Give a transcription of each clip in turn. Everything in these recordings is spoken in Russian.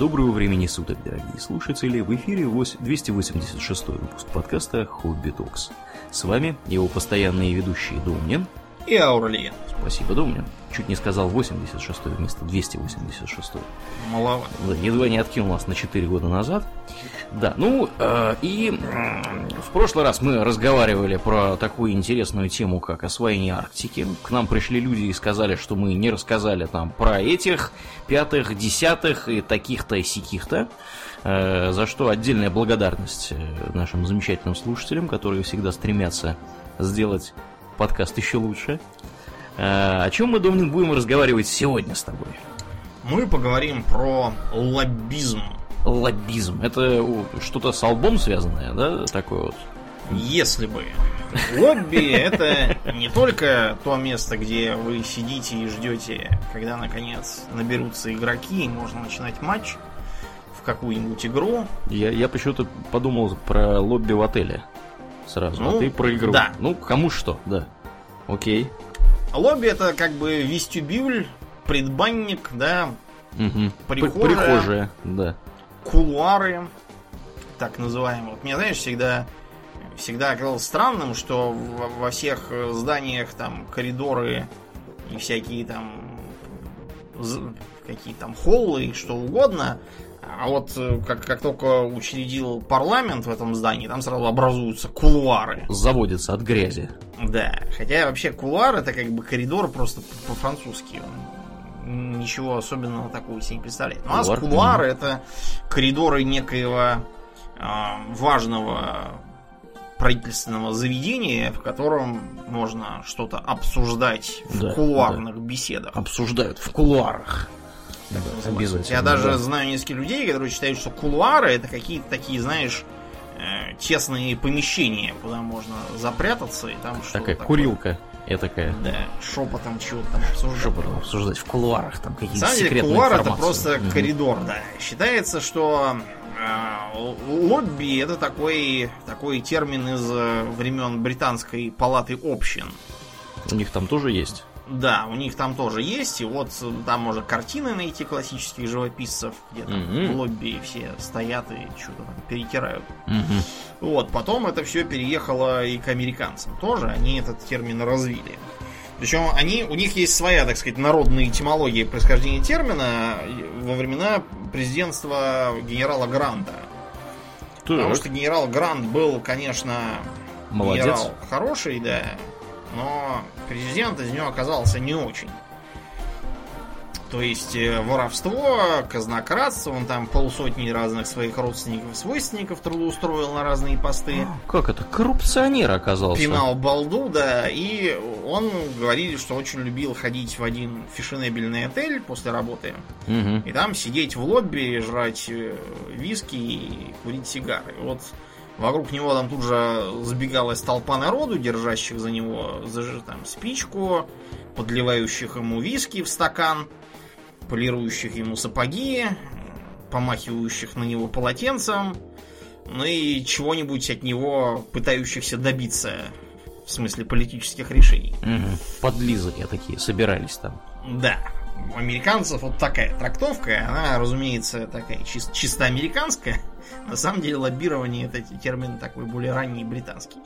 Доброго времени суток, дорогие слушатели. В эфире 286 выпуск подкаста «Хобби Токс». С вами его постоянные ведущие Домнин и Аурлиен. Спасибо, Домнин. Чуть не сказал 86 вместо 286. Маловато. Да, едва не откинул нас на 4 года назад. Да, ну э, и э, в прошлый раз мы разговаривали про такую интересную тему, как освоение Арктики. К нам пришли люди и сказали, что мы не рассказали там про этих пятых, десятых и таких-то и сяких-то. Э, за что отдельная благодарность э, нашим замечательным слушателям, которые всегда стремятся сделать подкаст еще лучше. Э, о чем мы, Домнин, будем разговаривать сегодня с тобой? Мы поговорим про лоббизм лоббизм. Это что-то с албом связанное, да, такое вот? Если бы. Лобби это не только то место, где вы сидите и ждете, когда наконец наберутся игроки и можно начинать матч в какую-нибудь игру. Я, я почему-то подумал про лобби в отеле сразу, ну, а ты про игру. Да. Ну, кому что, да. Окей. Лобби это как бы вестибюль, предбанник, да, угу. прихожая. Прихожая, да кулуары, так называемые. Вот мне, знаешь, всегда всегда оказалось странным, что во всех э, зданиях там коридоры и всякие там какие там холлы и что угодно, а вот э, как, как только учредил парламент в этом здании, там сразу образуются кулуары. Заводится от грязи. Да, хотя вообще кулуар это как бы коридор просто по-французски ничего особенного такого себе не представляет. У нас Кулуар, кулуары это коридоры некоего э, важного правительственного заведения, в котором можно что-то обсуждать в кулуарных да. беседах. Обсуждают в кулуарах. Да, обязательно. Я даже да. знаю нескольких людей, которые считают, что кулуары это какие-то такие, знаешь, э, тесные помещения, куда можно запрятаться и там что-то. Такая такое. курилка. Я такая. Да, шепотом чего-то там обсуждать. Шепотом обсуждать в кулуарах там какие-то самом деле, кулуар это просто mm коридор, да. Считается, что э, лобби это такой, такой термин из э, времен британской палаты общин. У них там тоже есть. Да, у них там тоже есть, и вот э, там можно картины найти классических живописцев, где там mm-hmm. в лобби все стоят и что-то там перетирают. Mm-hmm. Вот, потом это все переехало и к американцам тоже, они этот термин развили. Причем они, у них есть своя, так сказать, народная этимология происхождения термина во времена президентства генерала Гранта. Так. Потому что генерал Грант был, конечно, Молодец. генерал хороший, да, но президент из него оказался не очень. То есть э, воровство, казнократство, он там полсотни разных своих родственников, свойственников трудоустроил на разные посты. Как это? Коррупционер оказался. Пинал балду, да, и он говорили, что очень любил ходить в один фешенебельный отель после работы. Угу. И там сидеть в лобби, жрать э, виски и курить сигары. Вот Вокруг него там тут же сбегалась толпа народу, держащих за него за, там, спичку, подливающих ему виски в стакан, полирующих ему сапоги, помахивающих на него полотенцем, ну и чего-нибудь от него пытающихся добиться в смысле политических решений. Угу. Подлизы такие собирались там. Да. У американцев вот такая трактовка, она, разумеется, такая чис- чисто американская. На самом деле лоббирование это термин такой более ранний британский.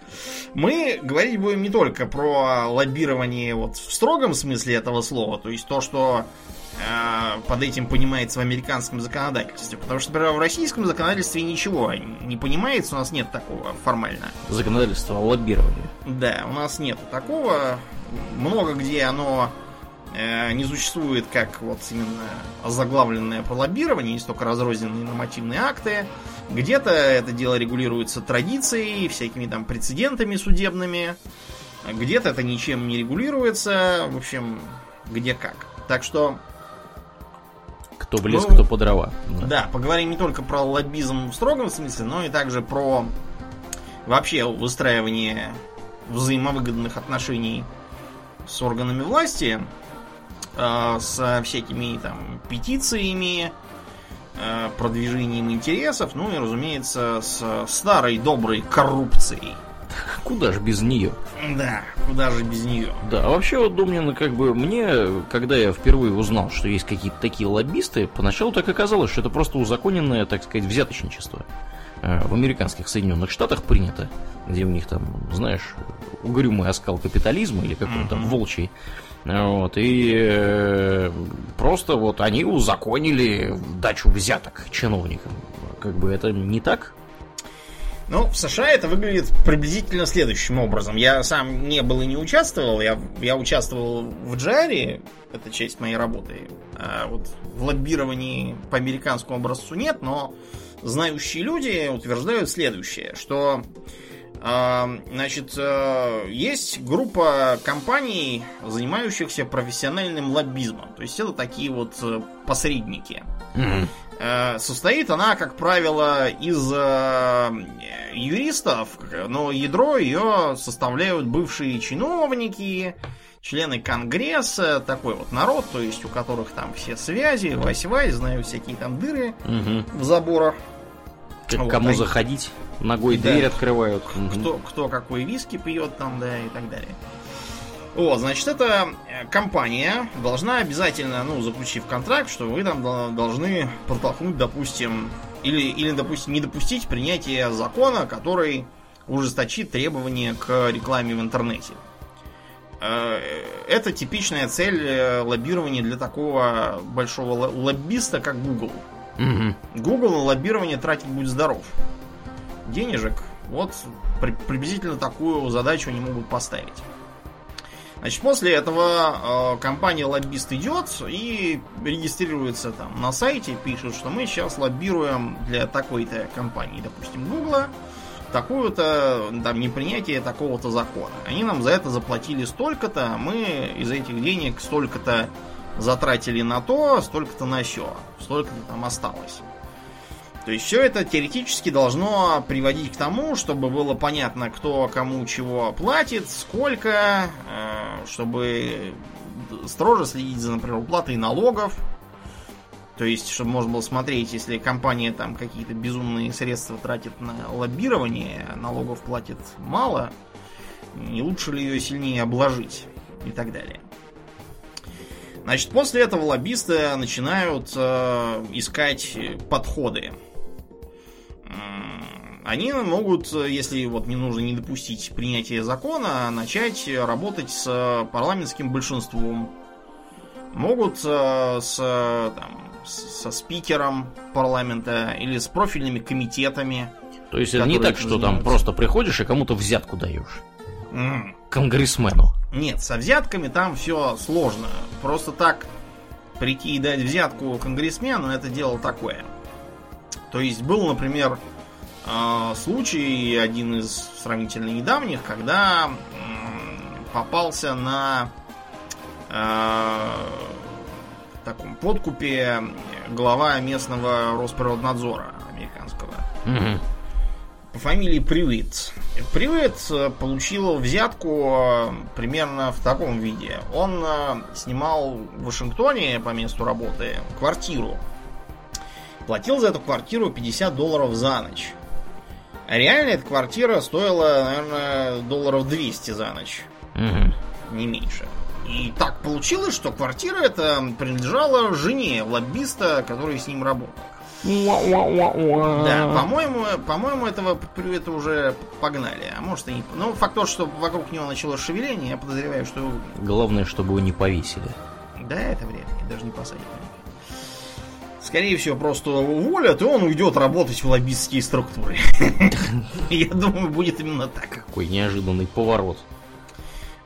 Мы говорить будем не только про лоббирование вот в строгом смысле этого слова, то есть то, что э, под этим понимается в американском законодательстве. Потому что, например, в российском законодательстве ничего не понимается, у нас нет такого формально. Законодательство о лоббировании. Да, у нас нет такого. Много где оно не существует как вот именно озаглавленное про лоббирование, есть только разрозненные нормативные акты. Где-то это дело регулируется традицией, всякими там прецедентами судебными. Где-то это ничем не регулируется. В общем, где как. Так что... Кто лес, ну, кто по дрова. Да. да, поговорим не только про лоббизм в строгом смысле, но и также про вообще выстраивание взаимовыгодных отношений с органами власти э, со всякими там петициями, э, продвижением интересов, ну и, разумеется, с старой доброй коррупцией. Куда же без нее? Да, куда же без нее? Да, а вообще, вот, Домнин, как бы мне, когда я впервые узнал, что есть какие-то такие лоббисты, поначалу так и казалось, что это просто узаконенное, так сказать, взяточничество. Э, в американских Соединенных Штатах принято, где у них там, знаешь, угрюмый оскал капитализма или какой-то там волчий. Вот, и э, просто вот они узаконили дачу взяток чиновникам. Как бы это не так? Ну, в США это выглядит приблизительно следующим образом. Я сам не был и не участвовал. Я, я участвовал в Джаре, это часть моей работы. А вот в лоббировании по американскому образцу нет, но знающие люди утверждают следующее, что значит, э, есть группа компаний, занимающихся профессиональным лоббизмом. То есть это такие вот э, посредники. Mm-hmm. Состоит она, как правило, из юристов, но ядро ее составляют бывшие чиновники, члены Конгресса, такой вот народ, то есть у которых там все связи, вась-вась, знают всякие там дыры угу. в заборах. Как вот, кому они... заходить, ногой да. дверь открывают. Кто, кто какой виски пьет там, да, и так далее. Вот, значит, эта э, компания должна обязательно, ну, заключив контракт, что вы там должны протолкнуть, допустим, или, или, допустим, не допустить принятия закона, который ужесточит требования к рекламе в интернете. Э, это типичная цель э, лоббирования для такого большого лоббиста, как Google. Угу. Google на лоббирование тратить будет здоров. Денежек. Вот при, приблизительно такую задачу они могут поставить. Значит, после этого э, компания лоббист идет и регистрируется там на сайте, пишет, что мы сейчас лоббируем для такой-то компании, допустим, Гугла, такую-то, там, непринятие такого-то закона. Они нам за это заплатили столько-то, мы из этих денег столько-то затратили на то, столько-то на все, столько-то там осталось. То есть все это теоретически должно приводить к тому, чтобы было понятно, кто кому чего платит, сколько, э, чтобы строже следить за, например, уплатой налогов. То есть, чтобы можно было смотреть, если компания там какие-то безумные средства тратит на лоббирование, налогов платит мало, не лучше ли ее сильнее обложить и так далее. Значит, после этого лоббисты начинают э, искать подходы они могут, если вот не нужно не допустить принятия закона, начать работать с парламентским большинством. Могут э, с, там, со спикером парламента или с профильными комитетами. То есть это не так, что там просто приходишь и кому-то взятку даешь. Mm. Конгрессмену. Нет, со взятками там все сложно. Просто так прийти и дать взятку конгрессмену, это дело такое. То есть был, например, а, случай, один из сравнительно недавних, когда попался на э, таком подкупе глава местного Росприроднадзора американского. Угу. По фамилии Привит. Привит получил взятку примерно в таком виде. Он снимал в Вашингтоне по месту работы квартиру. Платил за эту квартиру 50 долларов за ночь. А реально эта квартира стоила, наверное, долларов 200 за ночь. Угу. Не меньше. И так получилось, что квартира эта принадлежала жене лоббиста, который с ним работал. Да, по-моему, по-моему, этого это уже погнали. А может и не. Ну, факт то, что вокруг него началось шевеление, я подозреваю, что. Главное, чтобы его не повесили. Да, это вряд ли, даже не посадят скорее всего, просто уволят, и он уйдет работать в лоббистские структуры. Я думаю, будет именно так. Какой неожиданный поворот.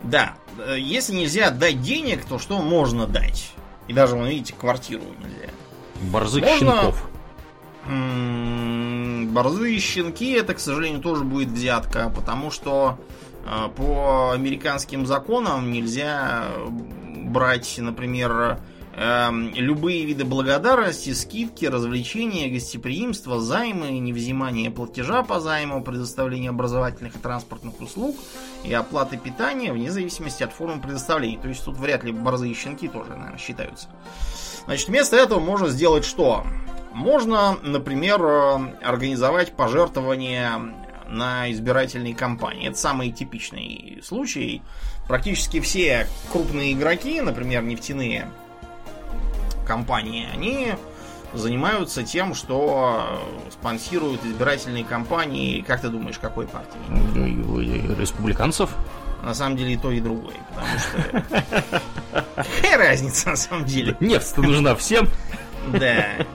Да, если нельзя дать денег, то что можно дать? И даже, вы видите, квартиру нельзя. Борзых можно... щенков. Борзые щенки, это, к сожалению, тоже будет взятка, потому что э, по американским законам нельзя брать, например, Эм, любые виды благодарности, скидки, развлечения, гостеприимства, займы, невзимание платежа по займу, предоставление образовательных и транспортных услуг и оплаты питания вне зависимости от формы предоставления. То есть тут вряд ли борзые щенки тоже, наверное, считаются. Значит, вместо этого можно сделать что? Можно, например, э, организовать пожертвование на избирательной кампании. Это самый типичный случай. Практически все крупные игроки, например, нефтяные компании, они занимаются тем, что спонсируют избирательные кампании. Как ты думаешь, какой партии? Республиканцев? На самом деле и то, и другое. Потому что... Какая разница на самом деле? Нефть нужна всем. Да.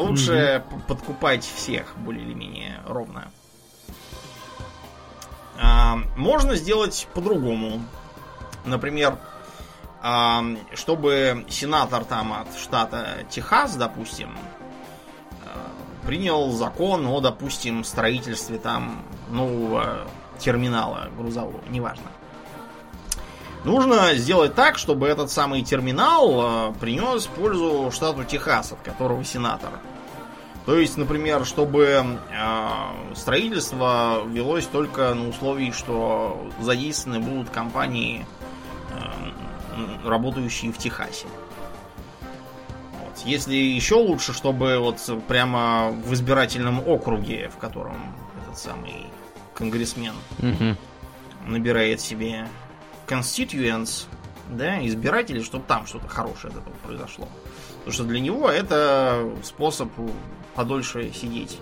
Лучше подкупать всех более или менее ровно. А, можно сделать по-другому. Например, а, чтобы сенатор там от штата Техас, допустим, а, принял закон о, допустим, строительстве там нового терминала грузового, неважно. Нужно сделать так, чтобы этот самый терминал принес пользу штату Техас, от которого сенатор. То есть, например, чтобы э, строительство велось только на условии, что задействованы будут компании, э, работающие в Техасе. Вот. Если еще лучше, чтобы вот прямо в избирательном округе, в котором этот самый конгрессмен угу. набирает себе constituents, да, избиратели, чтобы там что-то хорошее от этого произошло. Потому что для него это способ подольше сидеть.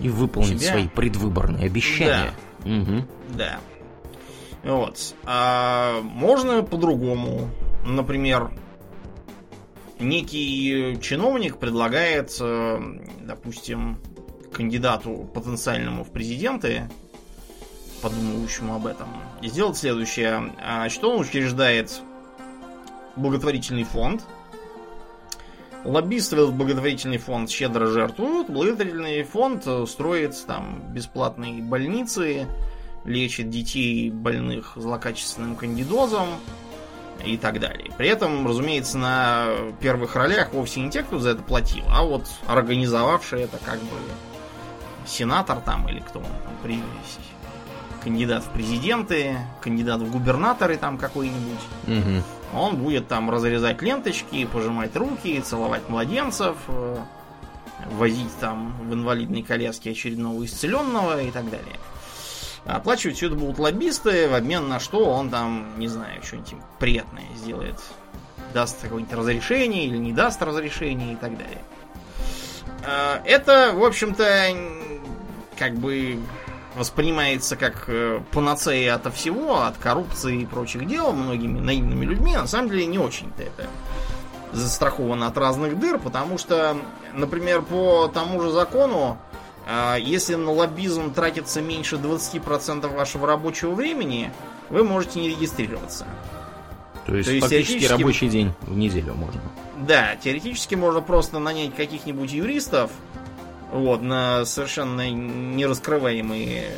И выполнить себя. свои предвыборные обещания. Да. Угу. Да. Вот. А можно по-другому. Например, некий чиновник предлагает, э, допустим, кандидату потенциальному в президенты, подумывающему об этом, сделать следующее. А что он учреждает благотворительный фонд – Лоббисты в благотворительный фонд щедро жертвуют. Благотворительный фонд э, строит там бесплатные больницы, лечит детей больных злокачественным кандидозом и так далее. При этом, разумеется, на первых ролях вовсе не те, кто за это платил, а вот организовавший это как бы сенатор там или кто он там, при... кандидат в президенты, кандидат в губернаторы там какой-нибудь. Угу. Он будет там разрезать ленточки, пожимать руки, целовать младенцев, э, возить там в инвалидной коляске очередного исцеленного и так далее. Оплачивать все это будут лоббисты, в обмен на что он там, не знаю, что-нибудь приятное сделает. Даст какое-нибудь разрешение или не даст разрешение и так далее. Э, это, в общем-то, как бы воспринимается как э, панацея ото всего, от коррупции и прочих дел многими наивными людьми, на самом деле не очень-то это застраховано от разных дыр, потому что, например, по тому же закону, э, если на лоббизм тратится меньше 20% вашего рабочего времени, вы можете не регистрироваться. То есть, То есть фактически рабочий день в неделю можно. Да, теоретически можно просто нанять каких-нибудь юристов, вот, на совершенно нераскрываемые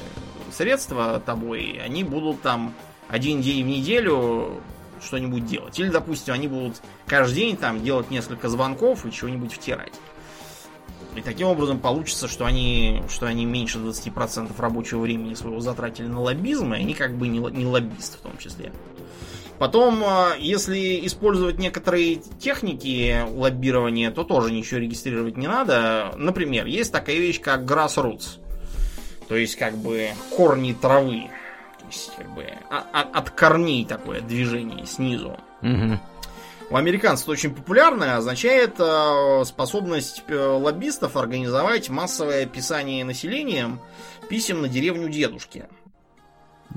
средства тобой, они будут там один день в неделю что-нибудь делать. Или, допустим, они будут каждый день там делать несколько звонков и чего-нибудь втирать. И таким образом получится, что они, что они меньше 20% рабочего времени своего затратили на лоббизм, и они как бы не, не лоббисты в том числе. Потом, а, если использовать некоторые техники лоббирования, то тоже ничего регистрировать не надо. Например, есть такая вещь, как grassroots. То есть, как бы, корни травы. То есть, как бы, от, а, а, от корней такое движение снизу. Угу. У американцев это очень популярно, означает способность э, лоббистов организовать массовое описание населением писем на деревню дедушки.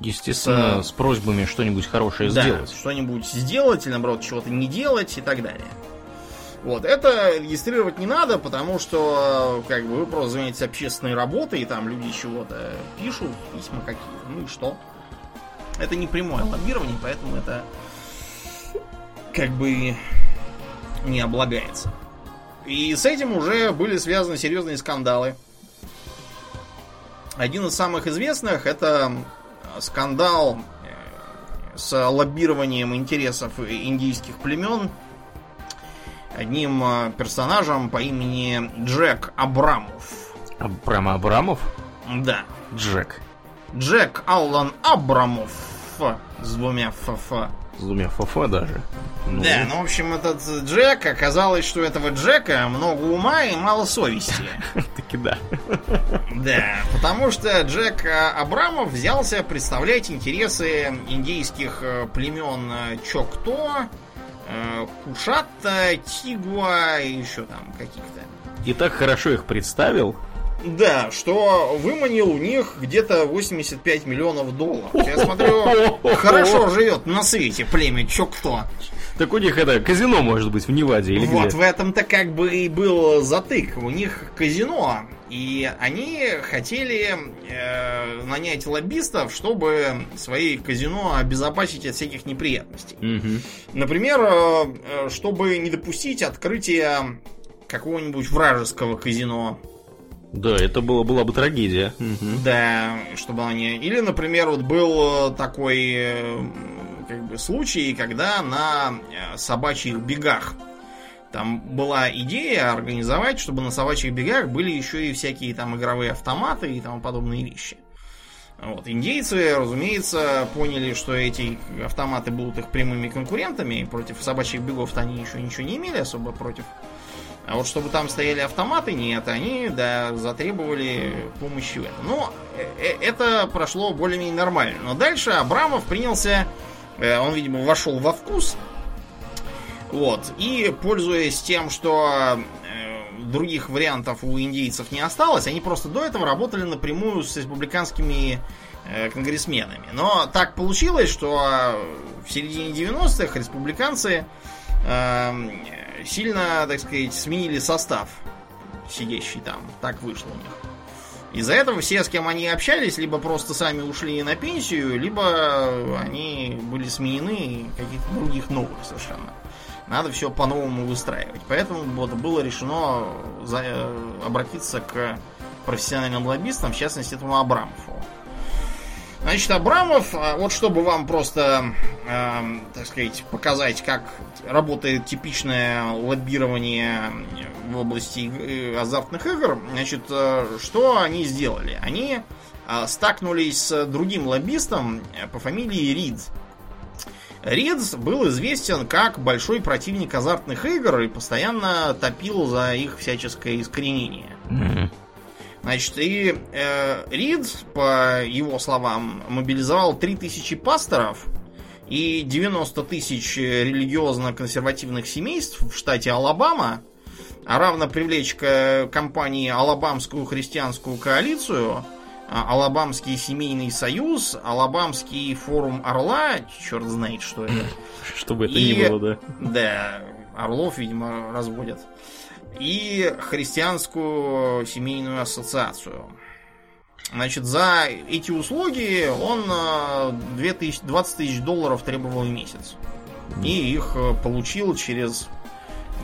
Естественно, с, с просьбами что-нибудь хорошее да, сделать. Что-нибудь сделать, или наоборот, чего-то не делать и так далее. Вот, это регистрировать не надо, потому что, как бы, вы просто занимаетесь общественной работой, и там люди чего-то пишут, письма какие-то, ну и что? Это не прямое лоббирование, поэтому это как бы не облагается. И с этим уже были связаны серьезные скандалы. Один из самых известных это скандал э, с лоббированием интересов индийских племен одним э, персонажем по имени Джек Абрамов. Прямо Абрамов? Да. Джек. Джек Аллан Абрамов с двумя ФФ. С двумя ФФ даже. Ну. Да, ну, в общем, этот Джек, оказалось, что у этого Джека много ума и мало совести. Таки да. Да, потому что Джек Абрамов взялся представлять интересы индейских э, племен э, Чокто, э, Кушатта, Тигуа и еще там каких-то. И так хорошо их представил, да, что выманил у них где-то 85 миллионов долларов. Я смотрю, хорошо живет на свете племя, чё кто. Так у них это казино может быть в Неваде или Вот, где? в этом-то как бы и был затык. У них казино, и они хотели э, нанять лоббистов, чтобы свои казино обезопасить от всяких неприятностей. Угу. Например, э, чтобы не допустить открытия какого-нибудь вражеского казино да, это было, была бы трагедия. Да, чтобы они... Или, например, вот был э, такой э, как бы случай, когда на э, собачьих бегах там была идея организовать, чтобы на собачьих бегах были еще и всякие там игровые автоматы и тому подобные вещи. Вот. Индейцы, разумеется, поняли, что эти автоматы будут их прямыми конкурентами. Против собачьих бегов-то они еще ничего не имели особо против. А вот чтобы там стояли автоматы, нет, они, да, затребовали помощи в этом. Но э, э, это прошло более-менее нормально. Но дальше Абрамов принялся, э, он, видимо, вошел во вкус. Вот. И, пользуясь тем, что других вариантов у индейцев не осталось, они просто до этого работали напрямую с республиканскими конгрессменами. Но так получилось, что в середине 90-х республиканцы сильно, так сказать, сменили состав сидящий там. Так вышло у них. Из-за этого все, с кем они общались, либо просто сами ушли на пенсию, либо они были сменены каких-то других новых совершенно. Надо все по-новому выстраивать. Поэтому вот было решено за, э, обратиться к профессиональным лоббистам, в частности, этому Абрамову. Значит, Абрамов, а, вот чтобы вам просто, э, так сказать, показать, как работает типичное лоббирование в области э, азартных игр, значит, э, что они сделали? Они э, стакнулись с другим лоббистом по фамилии Рид. Рид был известен как большой противник азартных игр и постоянно топил за их всяческое искоренение. Mm-hmm. Значит, и э, Рид, по его словам, мобилизовал 3000 пасторов и 90 тысяч религиозно-консервативных семейств в штате Алабама, а равно привлечь к компании Алабамскую христианскую коалицию, а, Алабамский семейный союз, Алабамский форум Орла, черт знает, что это. Чтобы это и, ни было, да. Да, Орлов, видимо, разводят и христианскую семейную ассоциацию. Значит, за эти услуги он 2000, э, 20 тысяч долларов требовал в месяц. И их э, получил через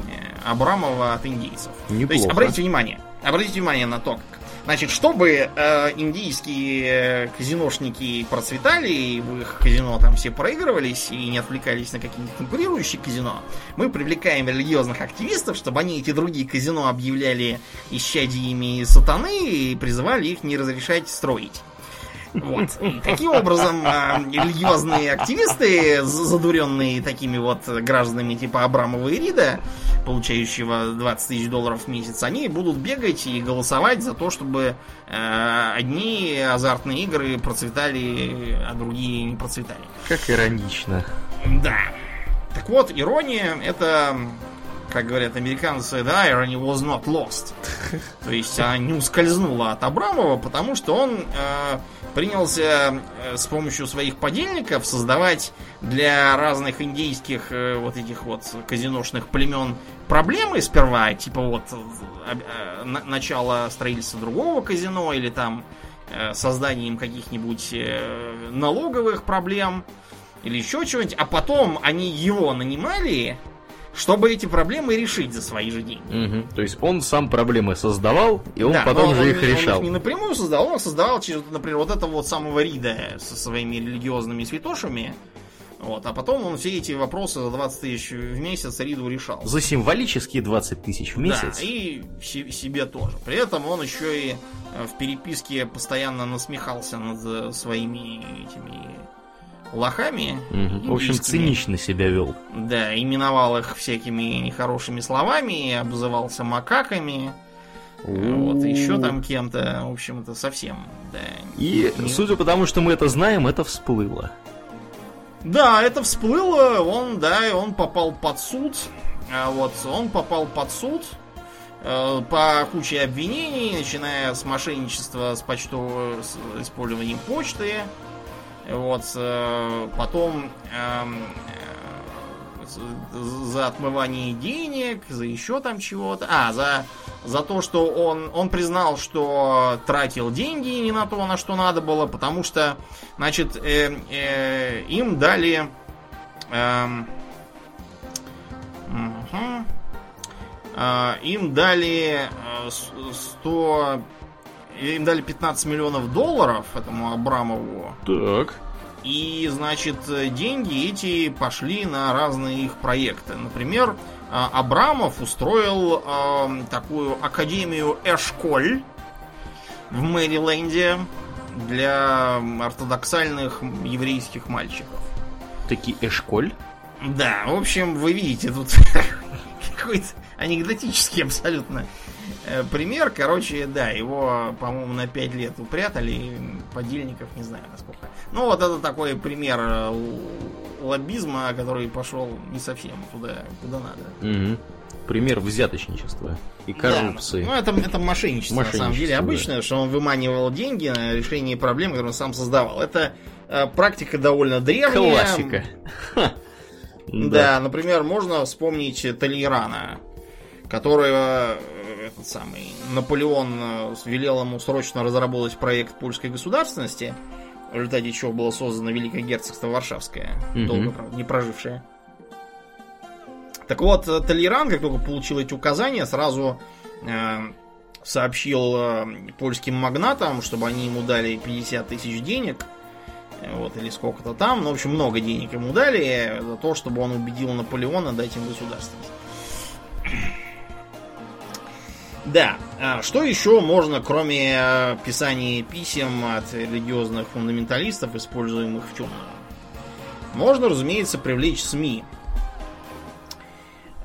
э, Абрамова от индейцев. Неплохо. То есть, обратите внимание, обратите внимание на то, Значит, чтобы э, индийские казиношники процветали, и в их казино там все проигрывались и не отвлекались на какие-нибудь конкурирующие казино, мы привлекаем религиозных активистов, чтобы они эти другие казино объявляли исчадиями сатаны и призывали их не разрешать строить. Вот. И таким образом, э, религиозные активисты, задуренные такими вот гражданами типа Абрамова и Рида, получающего 20 тысяч долларов в месяц, они будут бегать и голосовать за то, чтобы э, одни азартные игры процветали, а другие не процветали. Как иронично. Да. Так вот, ирония это как говорят американцы, the irony was not lost. То есть она не ускользнула от Абрамова, потому что он э, принялся э, с помощью своих подельников создавать для разных индейских э, вот этих вот казиношных племен проблемы сперва, типа вот э, э, начало строительства другого казино или там э, созданием каких-нибудь э, налоговых проблем или еще чего-нибудь, а потом они его нанимали чтобы эти проблемы решить за свои же деньги. Угу. То есть он сам проблемы создавал, и он да, потом же он, их решал. Он их не напрямую создавал, он создавал через, например, вот этого вот самого Рида со своими религиозными святошами. Вот, а потом он все эти вопросы за 20 тысяч в месяц Риду решал. За символические 20 тысяч в месяц? Да, и себе тоже. При этом он еще и э, в переписке постоянно насмехался над э, своими этими лохами. Мгм. В общем, цинично себя вел. Да, именовал их всякими нехорошими словами, обзывался макаками. Вот, еще там кем-то, в общем, это совсем, да. И, не- судя по тому, что мы это знаем, это всплыло. Да, это всплыло, он, да, и он попал под суд. А Вот, он попал под суд э, по куче обвинений, начиная с мошенничества с почтовым с использованием почты. Вот, э, потом эм, э, за отмывание денег, за еще там чего-то. А, за, за то, что он, он признал, что тратил деньги не на то, на что надо было, потому что, значит, э, э, им дали... эм, мгм. А, им дали э, с- 100... Им дали 15 миллионов долларов этому Абрамову. Так. И, значит, деньги эти пошли на разные их проекты. Например, э, Абрамов устроил э, такую академию Эшколь в Мэриленде для ортодоксальных еврейских мальчиков. Таки Эшколь. Да, в общем, вы видите тут какой-то анекдотический абсолютно пример. Короче, да, его, по-моему, на 5 лет упрятали, подельников не знаю насколько. Ну, вот это такой пример э, лоббизма, который пошел не совсем туда, куда надо. Мгм. Пример взяточничества и коррупции. Да, ну, это, это мошенничество, на самом Мошенничество, деле, да. обычное, что он выманивал деньги на решение проблем, которые он сам создавал. Это э, практика довольно древняя. Классика. Да. например, можно вспомнить Толейрана, которого э, этот самый Наполеон э, велел ему срочно разработать проект польской государственности, в результате чего было создано Великое Герцогство Варшавское, Мгм. долго, правда, не прожившее. Так вот, э, Толейран, как только получил эти указания, сразу э, сообщил э, польским магнатам, чтобы они ему дали 50 тысяч денег, э, вот, или сколько-то там, ну, в общем, много денег ему дали за то, чтобы он убедил Наполеона дать им государственность. Да, а что еще можно, кроме э, писания писем от религиозных фундаменталистов, используемых в темную? Можно, разумеется, привлечь СМИ.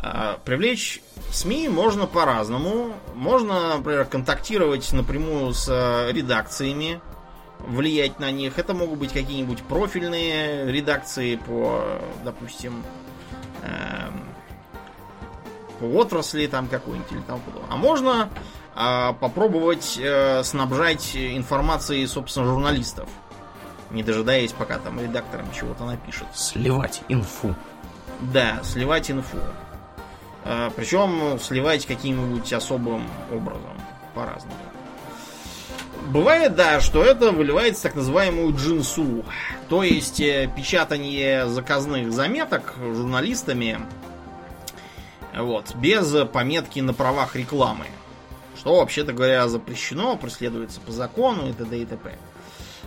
А, Привлечь СМИ можно по-разному. Можно, например, контактировать напрямую с э, редакциями, влиять на них. Это могут быть какие-нибудь профильные редакции по, допустим, эм, отрасли там какой-нибудь или там подобное. А можно а, попробовать э, снабжать информацией, собственно, журналистов, не дожидаясь, пока там редактор им чего-то напишет. Сливать инфу. Да, сливать инфу. Э, Причем сливать каким-нибудь особым образом, по-разному. Бывает, да, что это выливается в так называемую джинсу. То есть э, печатание заказных заметок журналистами вот, без пометки на правах рекламы. Что, вообще-то говоря, запрещено, преследуется по закону и т.д. и т.п.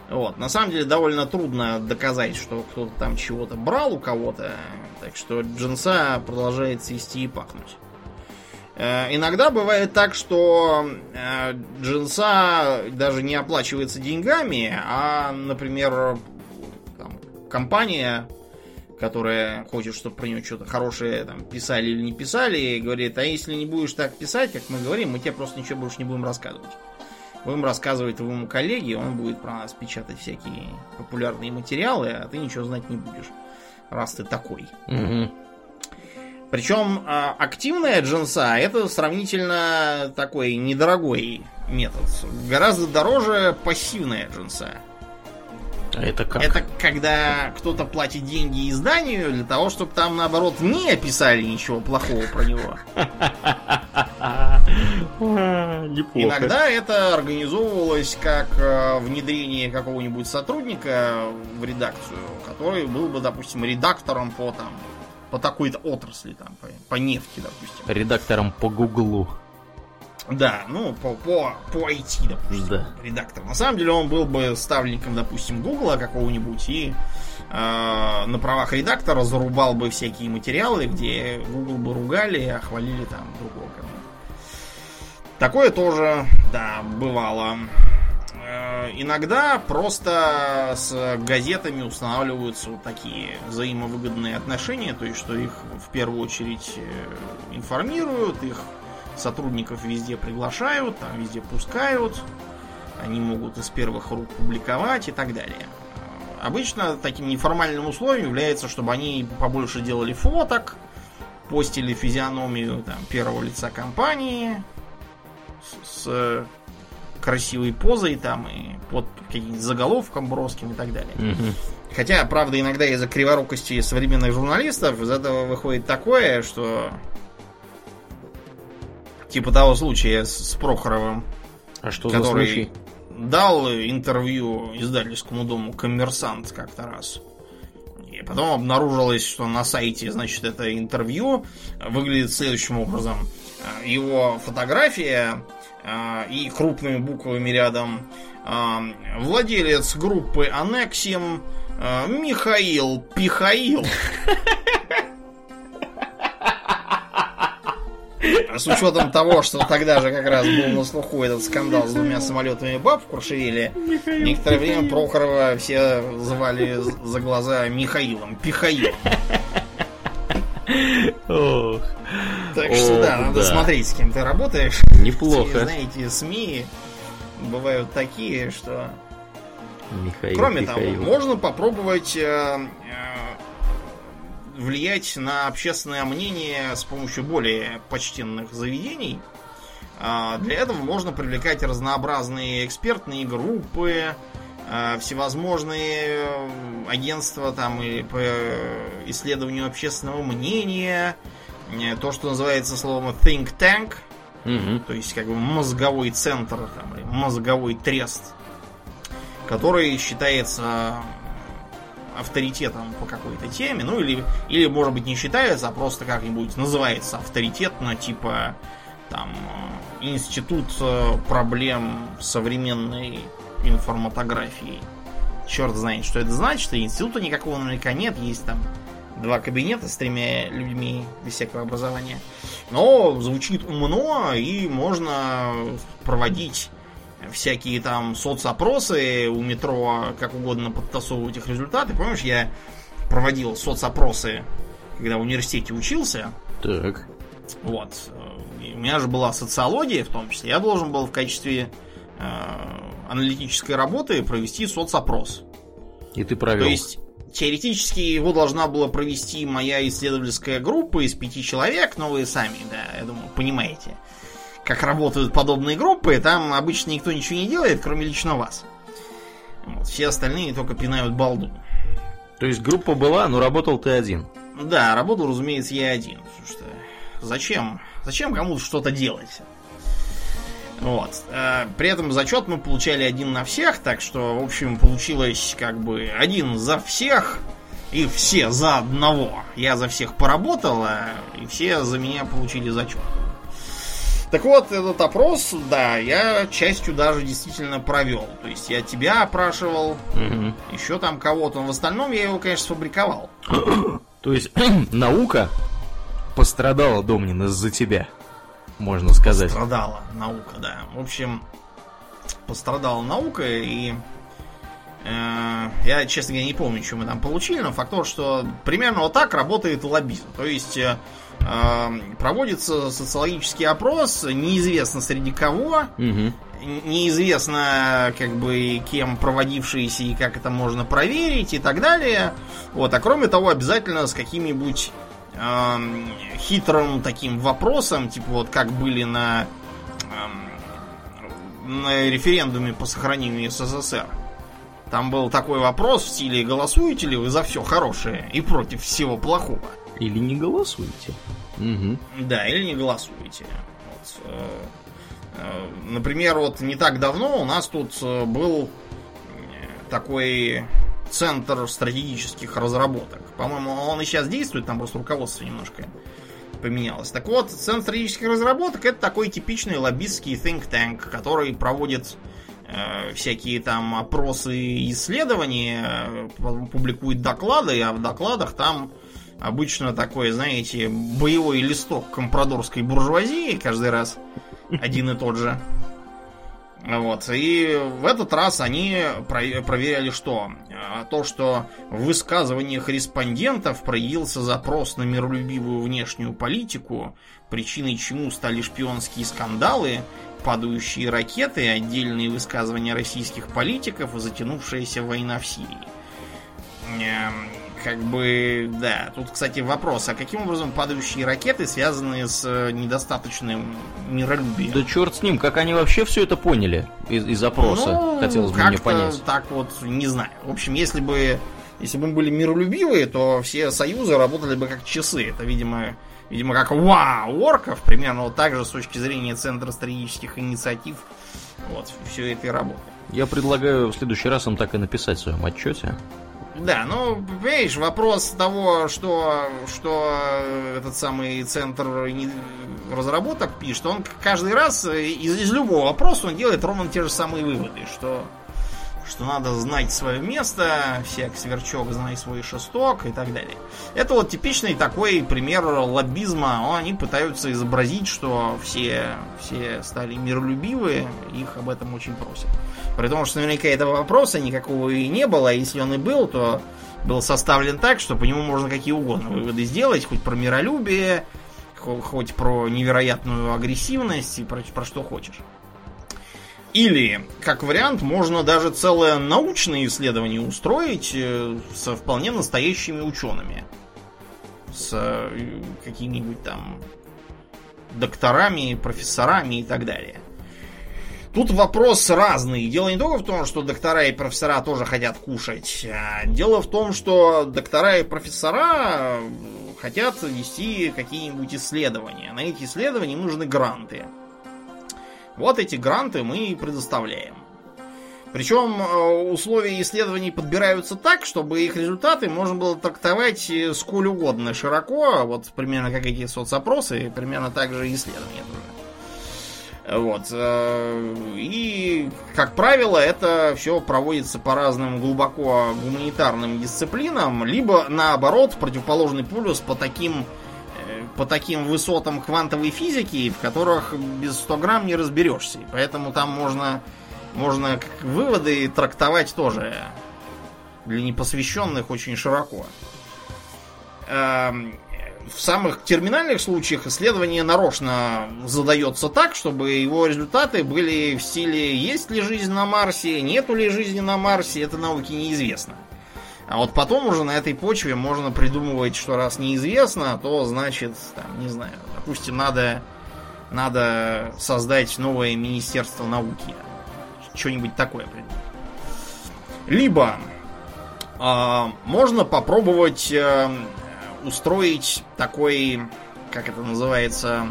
Вот. На самом деле довольно трудно доказать, что кто-то там чего-то брал у кого-то. Так что джинса продолжает свести и пахнуть. Э, Иногда бывает так, что э, джинса даже не оплачивается деньгами, а, например, там, компания, которая хочет, чтобы про нее что-то хорошее там, писали или не писали, говорит, а если не будешь так писать, как мы говорим, мы тебе просто ничего больше не будем рассказывать. Будем рассказывать твоему коллеге, он будет про нас печатать всякие популярные материалы, а ты ничего знать не будешь, раз ты такой. Мгм. Причем а, активная джинса это сравнительно такой недорогой метод. Гораздо дороже пассивная джинса. А это как? Это когда кто-то платит деньги изданию для того, чтобы там наоборот не описали ничего плохого про него. Неплохо. Иногда это организовывалось как э, внедрение какого-нибудь сотрудника в редакцию, который был бы, допустим, редактором по там по такой-то отрасли, там, по, по нефти, допустим. Редактором по Гуглу. Да, ну, по, по, по IT, допустим, Да. редактор. На самом деле он был бы ставленником, допустим, Гугла какого-нибудь и э, на правах редактора зарубал бы всякие материалы, где Google бы ругали, а хвалили там другого. Такое тоже, да, бывало. э, иногда просто с газетами устанавливаются вот такие взаимовыгодные отношения, то есть что их в первую очередь э, информируют, их сотрудников везде приглашают, там везде пускают, они могут из первых рук публиковать и так далее. Обычно таким неформальным условием является, чтобы они побольше делали фоток, постили физиономию там, первого лица компании с, с красивой позой там и под каким-нибудь заголовком броским и так далее. Хотя, правда, иногда из-за криворукости современных журналистов из этого выходит такое, что типа того случая с, с Прохоровым, А что за который случай? дал интервью издательскому дому «Коммерсант» как-то раз. И потом обнаружилось, что на сайте, значит, это интервью выглядит следующим образом. Э, Его фотография э, и крупными буквами рядом э, владелец группы Анексим Михаил Пихаил. С учетом того, что тогда же как раз был на слуху этот скандал с двумя самолетами баб в Куршевеле, некоторое время Прохорова все звали за глаза Михаилом, Пихаилом. Ох, Так что О, да, надо да. смотреть, с кем ты работаешь. Неплохо. Все, Знаете, СМИ бывают такие, что... Михаил Кроме Михаил. того, можно попробовать э, влиять на общественное мнение с помощью более почтенных заведений. А, Для этого можно привлекать разнообразные экспертные группы, э, всевозможные э, агентства там и по исследованию общественного мнения, э, то, что называется словом think tank, Мгм. то есть как бы мозговой центр там, или мозговой трест, который считается авторитетом по какой-то теме, ну или, или может быть не считается, а просто как-нибудь называется авторитетно, типа там э, институт э, проблем современной информатографии. Черт знает, что это значит, и института никакого наверняка нет, есть там два кабинета с тремя людьми без всякого образования. Но звучит умно, и можно проводить всякие там соцопросы у метро, как угодно подтасовывать их результаты. Помнишь, я проводил соцопросы, когда в университете учился. Так. Вот. У меня же была социология в том числе. Я должен был в качестве э, аналитической работы провести соцопрос. И ты провел. То есть, теоретически его должна была провести моя исследовательская группа из пяти человек, но вы сами, да, я думаю, понимаете, как работают подобные группы. Там обычно никто ничего не делает, кроме лично вас. Вот, все остальные только пинают балду. То есть группа была, но работал ты один. Да, работал, разумеется, я один. Потому что зачем? Зачем кому-то что-то делать? Вот. Э, При этом зачет мы получали один на всех, так что, в общем, получилось как бы один за всех и все за одного. Я за всех поработал, а и все за меня получили зачет. Так вот, этот опрос, да, я частью даже действительно провел. То есть я тебя опрашивал, Мгм. еще там кого-то. Но в остальном я его, конечно, сфабриковал. То есть наука пострадала, Домнин, из-за тебя, можно сказать. Пострадала наука, да. В общем, пострадала наука, и э, я, честно говоря, не помню, что мы там получили, но факт то, что примерно вот так работает лоббизм. То есть э, проводится социологический опрос, неизвестно среди кого, Мгм. неизвестно, как бы, кем проводившийся и как это можно проверить и так далее. Вот, а кроме того, обязательно с каким-нибудь эм, хитрым таким вопросом, типа вот как были на, эм, на референдуме по сохранению СССР. Там был такой вопрос в стиле «Голосуете ли вы за все хорошее и против всего плохого?» Или не голосуйте. Мгм. Да, или не голосуете. Вот, э, э, например, вот не так давно у нас тут э, был такой центр стратегических разработок. По-моему, он и сейчас действует, там просто руководство немножко поменялось. Так вот, центр стратегических разработок это такой типичный лоббистский think tank, который проводит э, всякие там опросы и исследования, публикует доклады, а в докладах там обычно такой, знаете, боевой листок компрадорской буржуазии каждый раз один и тот же. Вот. И в этот раз они проверяли что? А, то, что в высказываниях респондентов проявился запрос на миролюбивую внешнюю политику, причиной чему стали шпионские скандалы, падающие ракеты, отдельные высказывания российских политиков и затянувшаяся война в Сирии. Как бы, да. Тут, кстати, вопрос, а каким образом падающие ракеты связаны с э, недостаточным миролюбием? Да черт с ним, как они вообще все это поняли из, из запроса, ну, хотелось бы мне понять. так вот, не знаю. В общем, если бы, если бы мы были миролюбивые, то все союзы работали бы как часы. Это, видимо, видимо, как вау, орков, примерно вот так же с точки зрения Центра стратегических инициатив. Вот, все это и работает. Я предлагаю в следующий раз им так и написать в своем отчете. Да, ну, понимаешь, вопрос того, что, что этот самый центр разработок пишет, он каждый раз из, из любого вопроса он делает ровно те же самые выводы, что что надо знать свое место, всяк сверчок, знай свой шесток и так далее. Это вот типичный такой пример лоббизма. Они пытаются изобразить, что все, все стали миролюбивые, их об этом очень просят. При том, что наверняка этого вопроса никакого и не было, а если он и был, то был составлен так, что по нему можно какие угодно выводы сделать, хоть про миролюбие, хоть про невероятную агрессивность и про, про что хочешь. Или, как вариант, можно даже целое научное исследование устроить э, со вполне настоящими учеными. С э, какими-нибудь там докторами, профессорами и так далее. Тут вопрос разный. Дело не только в том, что доктора и профессора тоже хотят кушать. А дело в том, что доктора и профессора хотят вести какие-нибудь исследования. На эти исследования нужны гранты. Вот эти гранты мы и предоставляем. Причем э, условия исследований подбираются так, чтобы их результаты можно было трактовать э, сколь угодно широко, вот примерно как эти соцопросы, примерно так же исследования тоже. Вот. Э, и, как правило, это все проводится по разным глубоко гуманитарным дисциплинам, либо, наоборот, противоположный полюс по таким по таким высотам квантовой физики, в которых без 100 грамм не разберешься. Поэтому там можно, можно выводы трактовать тоже для непосвященных очень широко. Эм, в самых терминальных случаях исследование нарочно задается так, чтобы его результаты были в стиле есть ли жизнь на Марсе, нету ли жизни на Марсе, это науке неизвестно. А вот потом уже на этой почве можно придумывать, что раз неизвестно, то значит, там, не знаю, допустим, надо, надо создать новое Министерство науки. Что-нибудь такое придумать. Либо э, можно попробовать э, устроить такой, как это называется,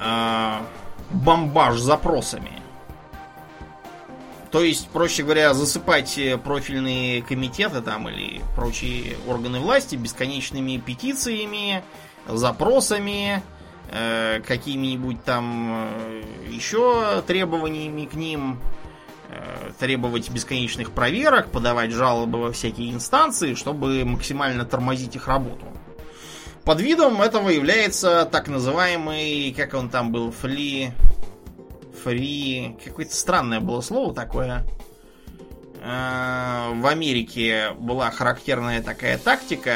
э, бомбаж запросами. То есть, проще говоря, засыпать э, профильные комитеты там или прочие органы власти бесконечными петициями, запросами, э, какими-нибудь там э, еще требованиями к ним, э, требовать бесконечных проверок, подавать жалобы во всякие инстанции, чтобы максимально тормозить их работу. Под видом этого является так называемый, как он там был, фли фри... Какое-то странное было слово такое. Э, в Америке была характерная такая тактика,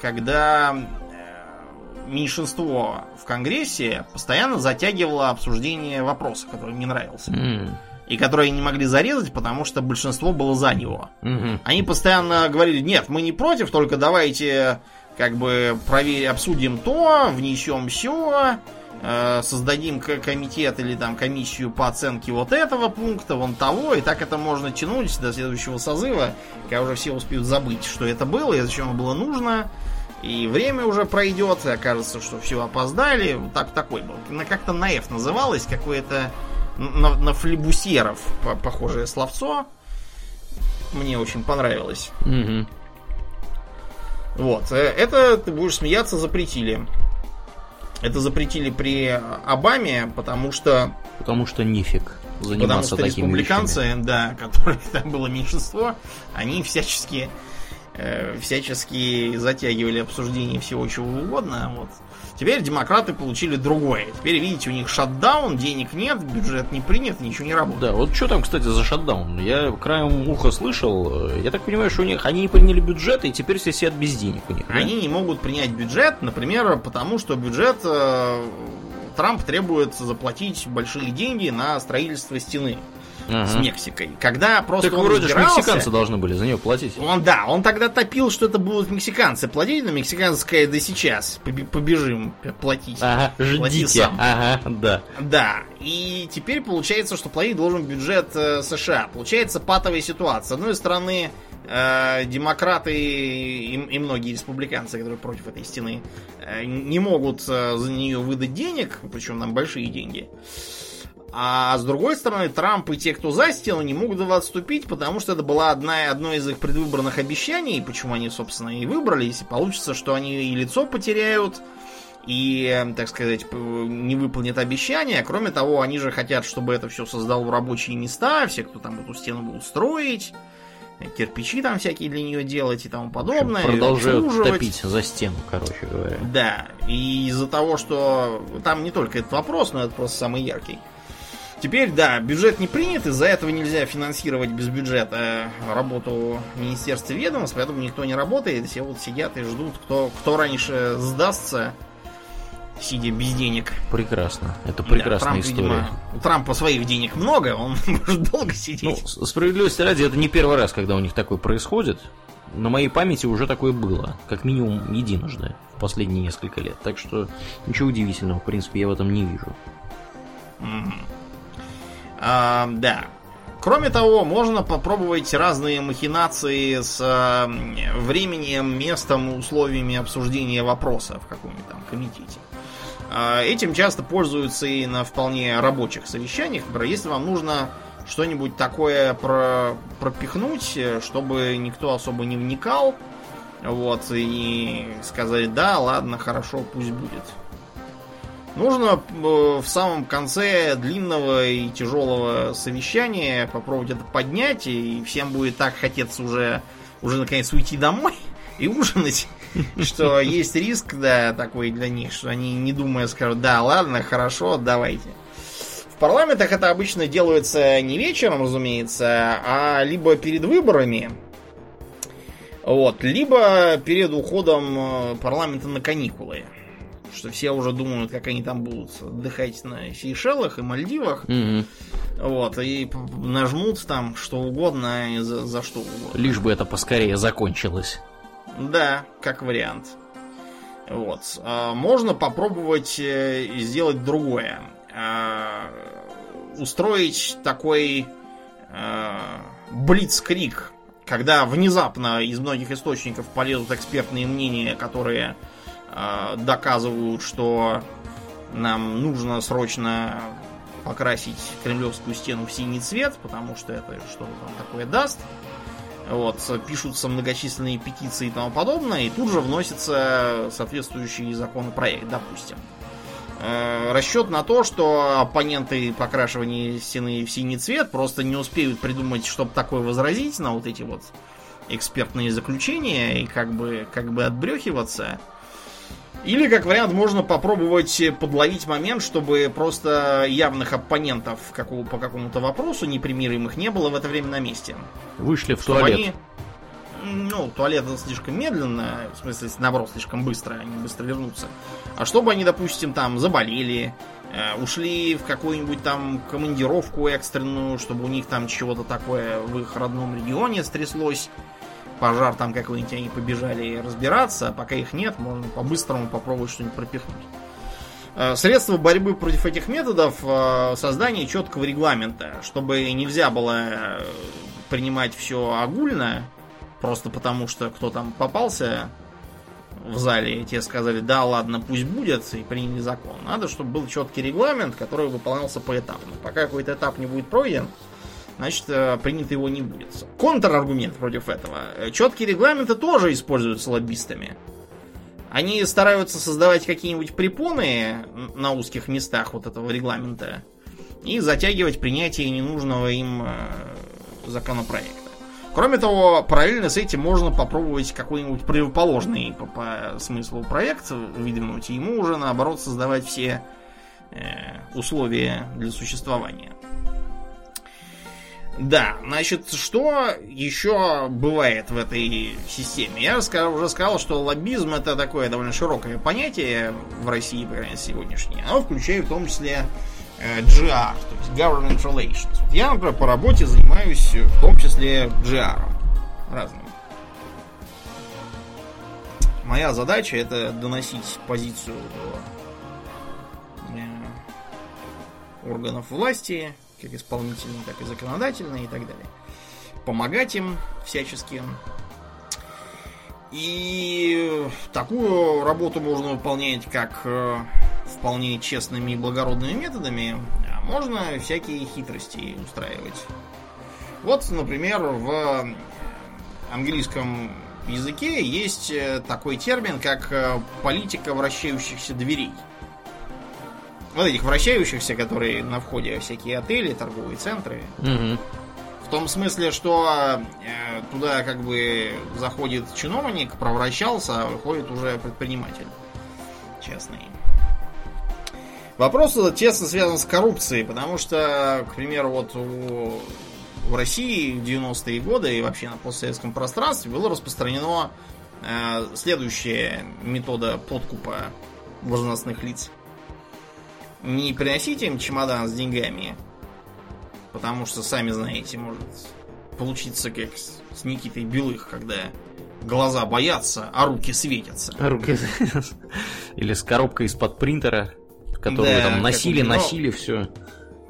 когда э, меньшинство в Конгрессе постоянно затягивало обсуждение вопроса, который мне нравился. Mm. И которые не могли зарезать, потому что большинство было за него. Mm-hmm. Они постоянно говорили, нет, мы не против, только давайте как бы проверим, обсудим то, внесем все, создадим комитет или там комиссию по оценке вот этого пункта, вон того, и так это можно тянуть до следующего созыва, когда уже все успеют забыть, что это было и зачем было нужно, и время уже пройдет, и окажется, что все опоздали. Вот так такой был. Как-то на F называлось, какое-то на, на флебусьеров похожее словцо. Мне очень понравилось. Угу. Вот. Э, это, ты будешь смеяться, запретили. Это запретили при Обаме, потому что... Потому что нифиг Потому что республиканцы, вещами. да, которых там было меньшинство, они всячески э, всячески затягивали обсуждение всего чего угодно. Вот. Теперь демократы получили другое. Теперь, видите, у них шатдаун, денег нет, бюджет не принят, ничего не работает. Да, вот что там, кстати, за шатдаун? Я краем уха слышал. э, Я так понимаю, что у них они не приняли бюджет, и теперь все сидят без денег у них. да? Они не могут принять бюджет, например, потому что бюджет э, Трамп требует заплатить большие деньги на строительство стены Ага. с Мексикой. Когда просто Так он вроде же избирался, мексиканцы должны были за нее платить. Он, да, он тогда топил, что это будут мексиканцы платить, но мексиканская да сейчас побежим платить. Ага, Плати ждите. сам. Ага, да. Да, и теперь получается, что платить должен бюджет э, США. Получается патовая ситуация. С одной стороны, э, демократы и, и многие республиканцы, которые против этой стены, э, не могут э, за нее выдать денег, причем нам большие деньги. А с другой стороны, Трамп и те, кто за стену, не могут отступить, потому что это была одна, одно из их предвыборных обещаний, почему они, собственно, и выбрались. И получится, что они и лицо потеряют, и, так сказать, не выполнят обещания. Кроме того, они же хотят, чтобы это все создало рабочие места, все, кто там эту стену будут строить, э, кирпичи там всякие для нее делать и тому подобное. её Продолжают топить за стену, короче говоря. Да, и из-за того, что там не только этот вопрос, но это просто самый яркий. Теперь, да, бюджет не принят, из-за этого нельзя финансировать без бюджета работу Министерства ведомств, поэтому никто не работает, все вот сидят и ждут, кто, кто раньше сдастся, сидя без денег. Прекрасно. Это Да, прекрасная Трамп, история. видимо, у Трампа своих денег много, он может долго Ну, сидеть. с- справедливости ради, это не первый раз, когда у них такое происходит. На моей памяти уже такое было. Как минимум единожды в последние несколько лет. Так что ничего удивительного, в принципе, я в этом не вижу. Мгм. А, да. Кроме того, можно попробовать разные махинации с а, временем, местом, условиями обсуждения вопроса в каком-нибудь там комитете. А, Этим часто пользуются и на вполне рабочих совещаниях. Например, если вам нужно что-нибудь такое про- пропихнуть, э, чтобы никто особо не вникал, вот, и сказать, да, ладно, хорошо, пусть будет. Нужно э, в самом конце длинного и тяжелого совещания попробовать это поднять, и всем будет так хотеться уже, уже наконец уйти домой и ужинать, что есть риск, да, такой для них, что они, не думая, скажут, да, ладно, хорошо, давайте. В парламентах это обычно делается не вечером, разумеется, а либо перед выборами, вот, либо перед уходом э, парламента на каникулы. Что все уже думают, как они там будут отдыхать на Сейшелах и Мальдивах. Мгм. Вот, и нажмут там что угодно, и за, за что угодно. Лишь бы это поскорее закончилось. Да, как вариант. Вот. А, Можно попробовать э, сделать другое. А, Устроить такой а, блицкрик, когда внезапно из многих источников полезут экспертные мнения, которые доказывают, что нам нужно срочно покрасить кремлевскую стену в синий цвет, потому что это что-то там такое даст. Вот, пишутся многочисленные петиции и тому подобное, и тут же вносится соответствующий законопроект, допустим. Э, Расчет на то, что оппоненты покрашивания стены в синий цвет просто не успеют придумать, чтобы такое возразить на вот эти вот экспертные заключения и как бы, как бы отбрехиваться. Или, как вариант, можно попробовать подловить момент, чтобы просто явных оппонентов какого, по какому-то вопросу непримиримых не было в это время на месте. Вышли в Чтобы туалет. они- ну, туалет слишком медленно, в смысле, наоборот, слишком быстро, они быстро вернутся. А чтобы они, допустим, там заболели, э, ушли в какую-нибудь там командировку экстренную, чтобы у них там чего-то такое в их родном регионе стряслось, пожар там какой-нибудь, они побежали разбираться, а пока их нет, можно по-быстрому попробовать что-нибудь пропихнуть. Э, Средства борьбы против этих методов э, создание четкого регламента, чтобы нельзя было э, принимать все огульно, просто потому что кто там попался в зале, и тебе сказали, да, ладно, пусть будет, и приняли закон. Надо, чтобы был четкий регламент, который выполнялся поэтапно. Пока какой-то этап не будет пройден, значит, э, принято его не будет. Контраргумент против этого. Э, Четкие регламенты тоже используются лоббистами. Они стараются создавать какие-нибудь препоны на узких местах вот этого регламента и затягивать принятие ненужного им э, законопроекта. Кроме того, параллельно с этим можно попробовать какой-нибудь противоположный по, по смыслу проект выдвинуть, и ему уже наоборот создавать все э, условия для существования. Да, значит, что еще бывает в этой системе? Я уже сказал, что лоббизм это такое довольно широкое понятие в России, по крайней мере, сегодняшнее. Оно включает в том числе э, GR, то есть Government Relations. Я, например, по работе занимаюсь в том числе GR разным. Моя задача это доносить позицию до э, органов власти, как исполнительные, так и законодательные и так далее. Помогать им всячески. И такую работу можно выполнять как э, вполне честными и благородными методами, а можно всякие хитрости устраивать. Вот, например, в английском языке есть э, такой термин, как э, политика вращающихся дверей вот этих вращающихся, которые на входе всякие отели, торговые центры. Угу. В том смысле, что э, туда как бы заходит чиновник, провращался, а выходит уже предприниматель частный. Вопрос этот тесно связан с коррупцией, потому что, к примеру, вот у, в России в 90-е годы и вообще на постсоветском пространстве было распространено э, следующая метода подкупа должностных лиц не приносите им чемодан с деньгами, потому что, сами знаете, может получиться как с Никитой Белых, когда глаза боятся, а руки светятся. А руки Или с коробкой из-под принтера, которую да, там носили, носили, все.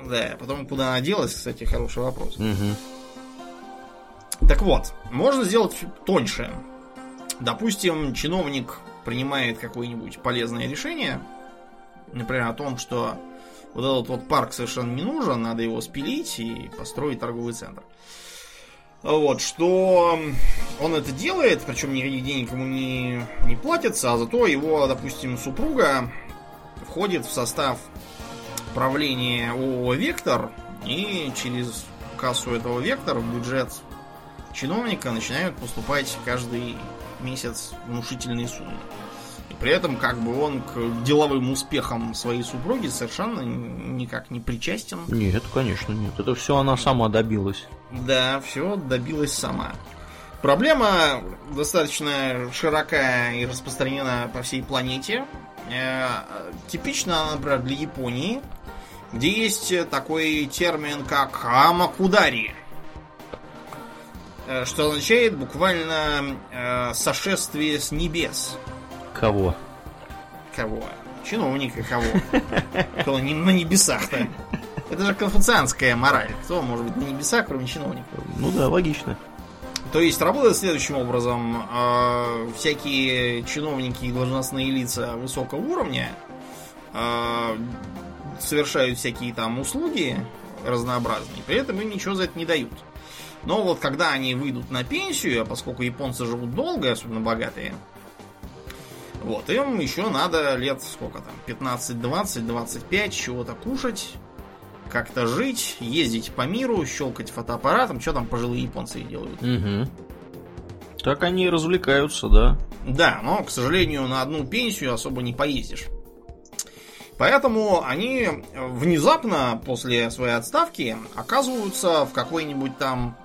Да, потом куда она делась, кстати, хороший вопрос. Угу. Так вот, можно сделать тоньше. Допустим, чиновник принимает какое-нибудь полезное решение, Например, о том, что вот этот вот парк совершенно не нужен, надо его спилить и построить торговый центр. Вот, что он это делает, причем никаких денег ему не, не платится, а зато его, допустим, супруга входит в состав правления ООО «Вектор», и через кассу этого «Вектор» в бюджет чиновника начинают поступать каждый месяц внушительные суммы. При этом, как бы он к деловым успехам своей супруги совершенно никак не причастен. Нет, конечно, нет. Это все она сама добилась. Да, все добилась сама. Проблема достаточно широкая и распространена по всей планете. Э, типично, например, для Японии, где есть такой термин, как амакудари, э, что означает буквально э, сошествие с небес. Кого? Кого? Чиновника кого? Кто на небесах-то? Это же конфуцианская мораль. Кто может быть на небесах, кроме чиновников? Ну да, логично. То есть работает следующим образом. Э, всякие чиновники и должностные лица высокого уровня э, совершают всякие там услуги разнообразные, при этом им ничего за это не дают. Но вот когда они выйдут на пенсию, а поскольку японцы живут долго, особенно богатые, вот, им еще надо лет сколько там, 15, 20, 25, чего-то кушать, как-то жить, ездить по миру, щелкать фотоаппаратом, что там пожилые японцы делают. Угу. Так они и развлекаются, да. Да, но, к сожалению, на одну пенсию особо не поездишь. Поэтому они внезапно после своей отставки оказываются в какой-нибудь там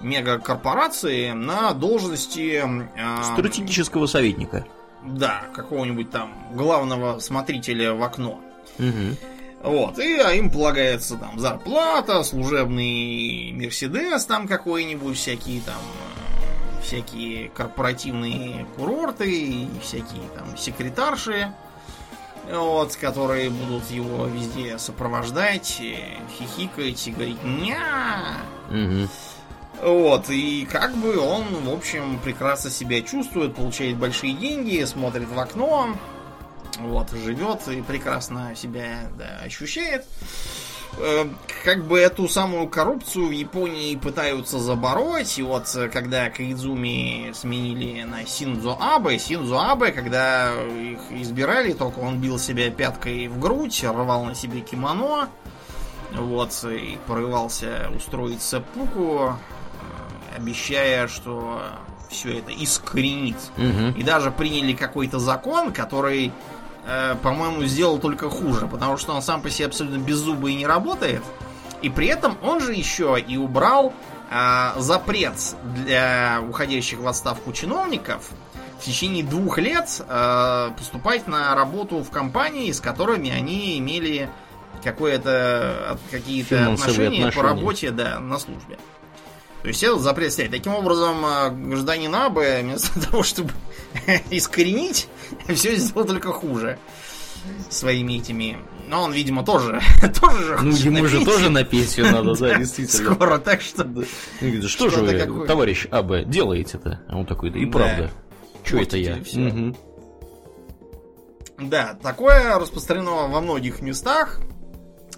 мегакорпорации на должности... Э, Стратегического советника. Да, какого-нибудь там главного смотрителя в окно. Угу. Вот, и а им полагается там зарплата, служебный Мерседес там какой-нибудь, всякие там э, всякие корпоративные курорты, всякие там секретарши, вот, которые будут его везде сопровождать, хихикать и говорить «ня». Угу. Вот, и как бы он, в общем, прекрасно себя чувствует, получает большие деньги, смотрит в окно, вот, живет и прекрасно себя да, ощущает. Э, как бы эту самую коррупцию в Японии пытаются забороть. И вот когда Каидзуми сменили на Синдзо Абе, Синдзо Абе, когда их избирали, только он бил себя пяткой в грудь, рвал на себе кимоно, вот, и порывался устроить сеппуку, обещая, что все это искоренит. Мгм. И даже приняли какой-то закон, который, э, по-моему, сделал только хуже, потому что он сам по себе абсолютно беззубый и не работает. И при этом он же еще и убрал э, запрет для уходящих в отставку чиновников в течение двух лет э, поступать на работу в компании, с которыми они имели какое-то от- какие-то Финансовые отношения, по отношения. работе, да, на службе. То есть этот запрет снять. Таким образом, э, гражданин Абе, вместо того, чтобы искоренить, все сделал только хуже своими этими. Но он, видимо, тоже, тоже же Ну, ему на же пенсию. тоже на пенсию надо, да, действительно. Скоро, так что... Говорит, что же вы, товарищ АБ, делаете-то? А он такой, да и Да. правда. Че это я? Да, такое распространено во многих местах.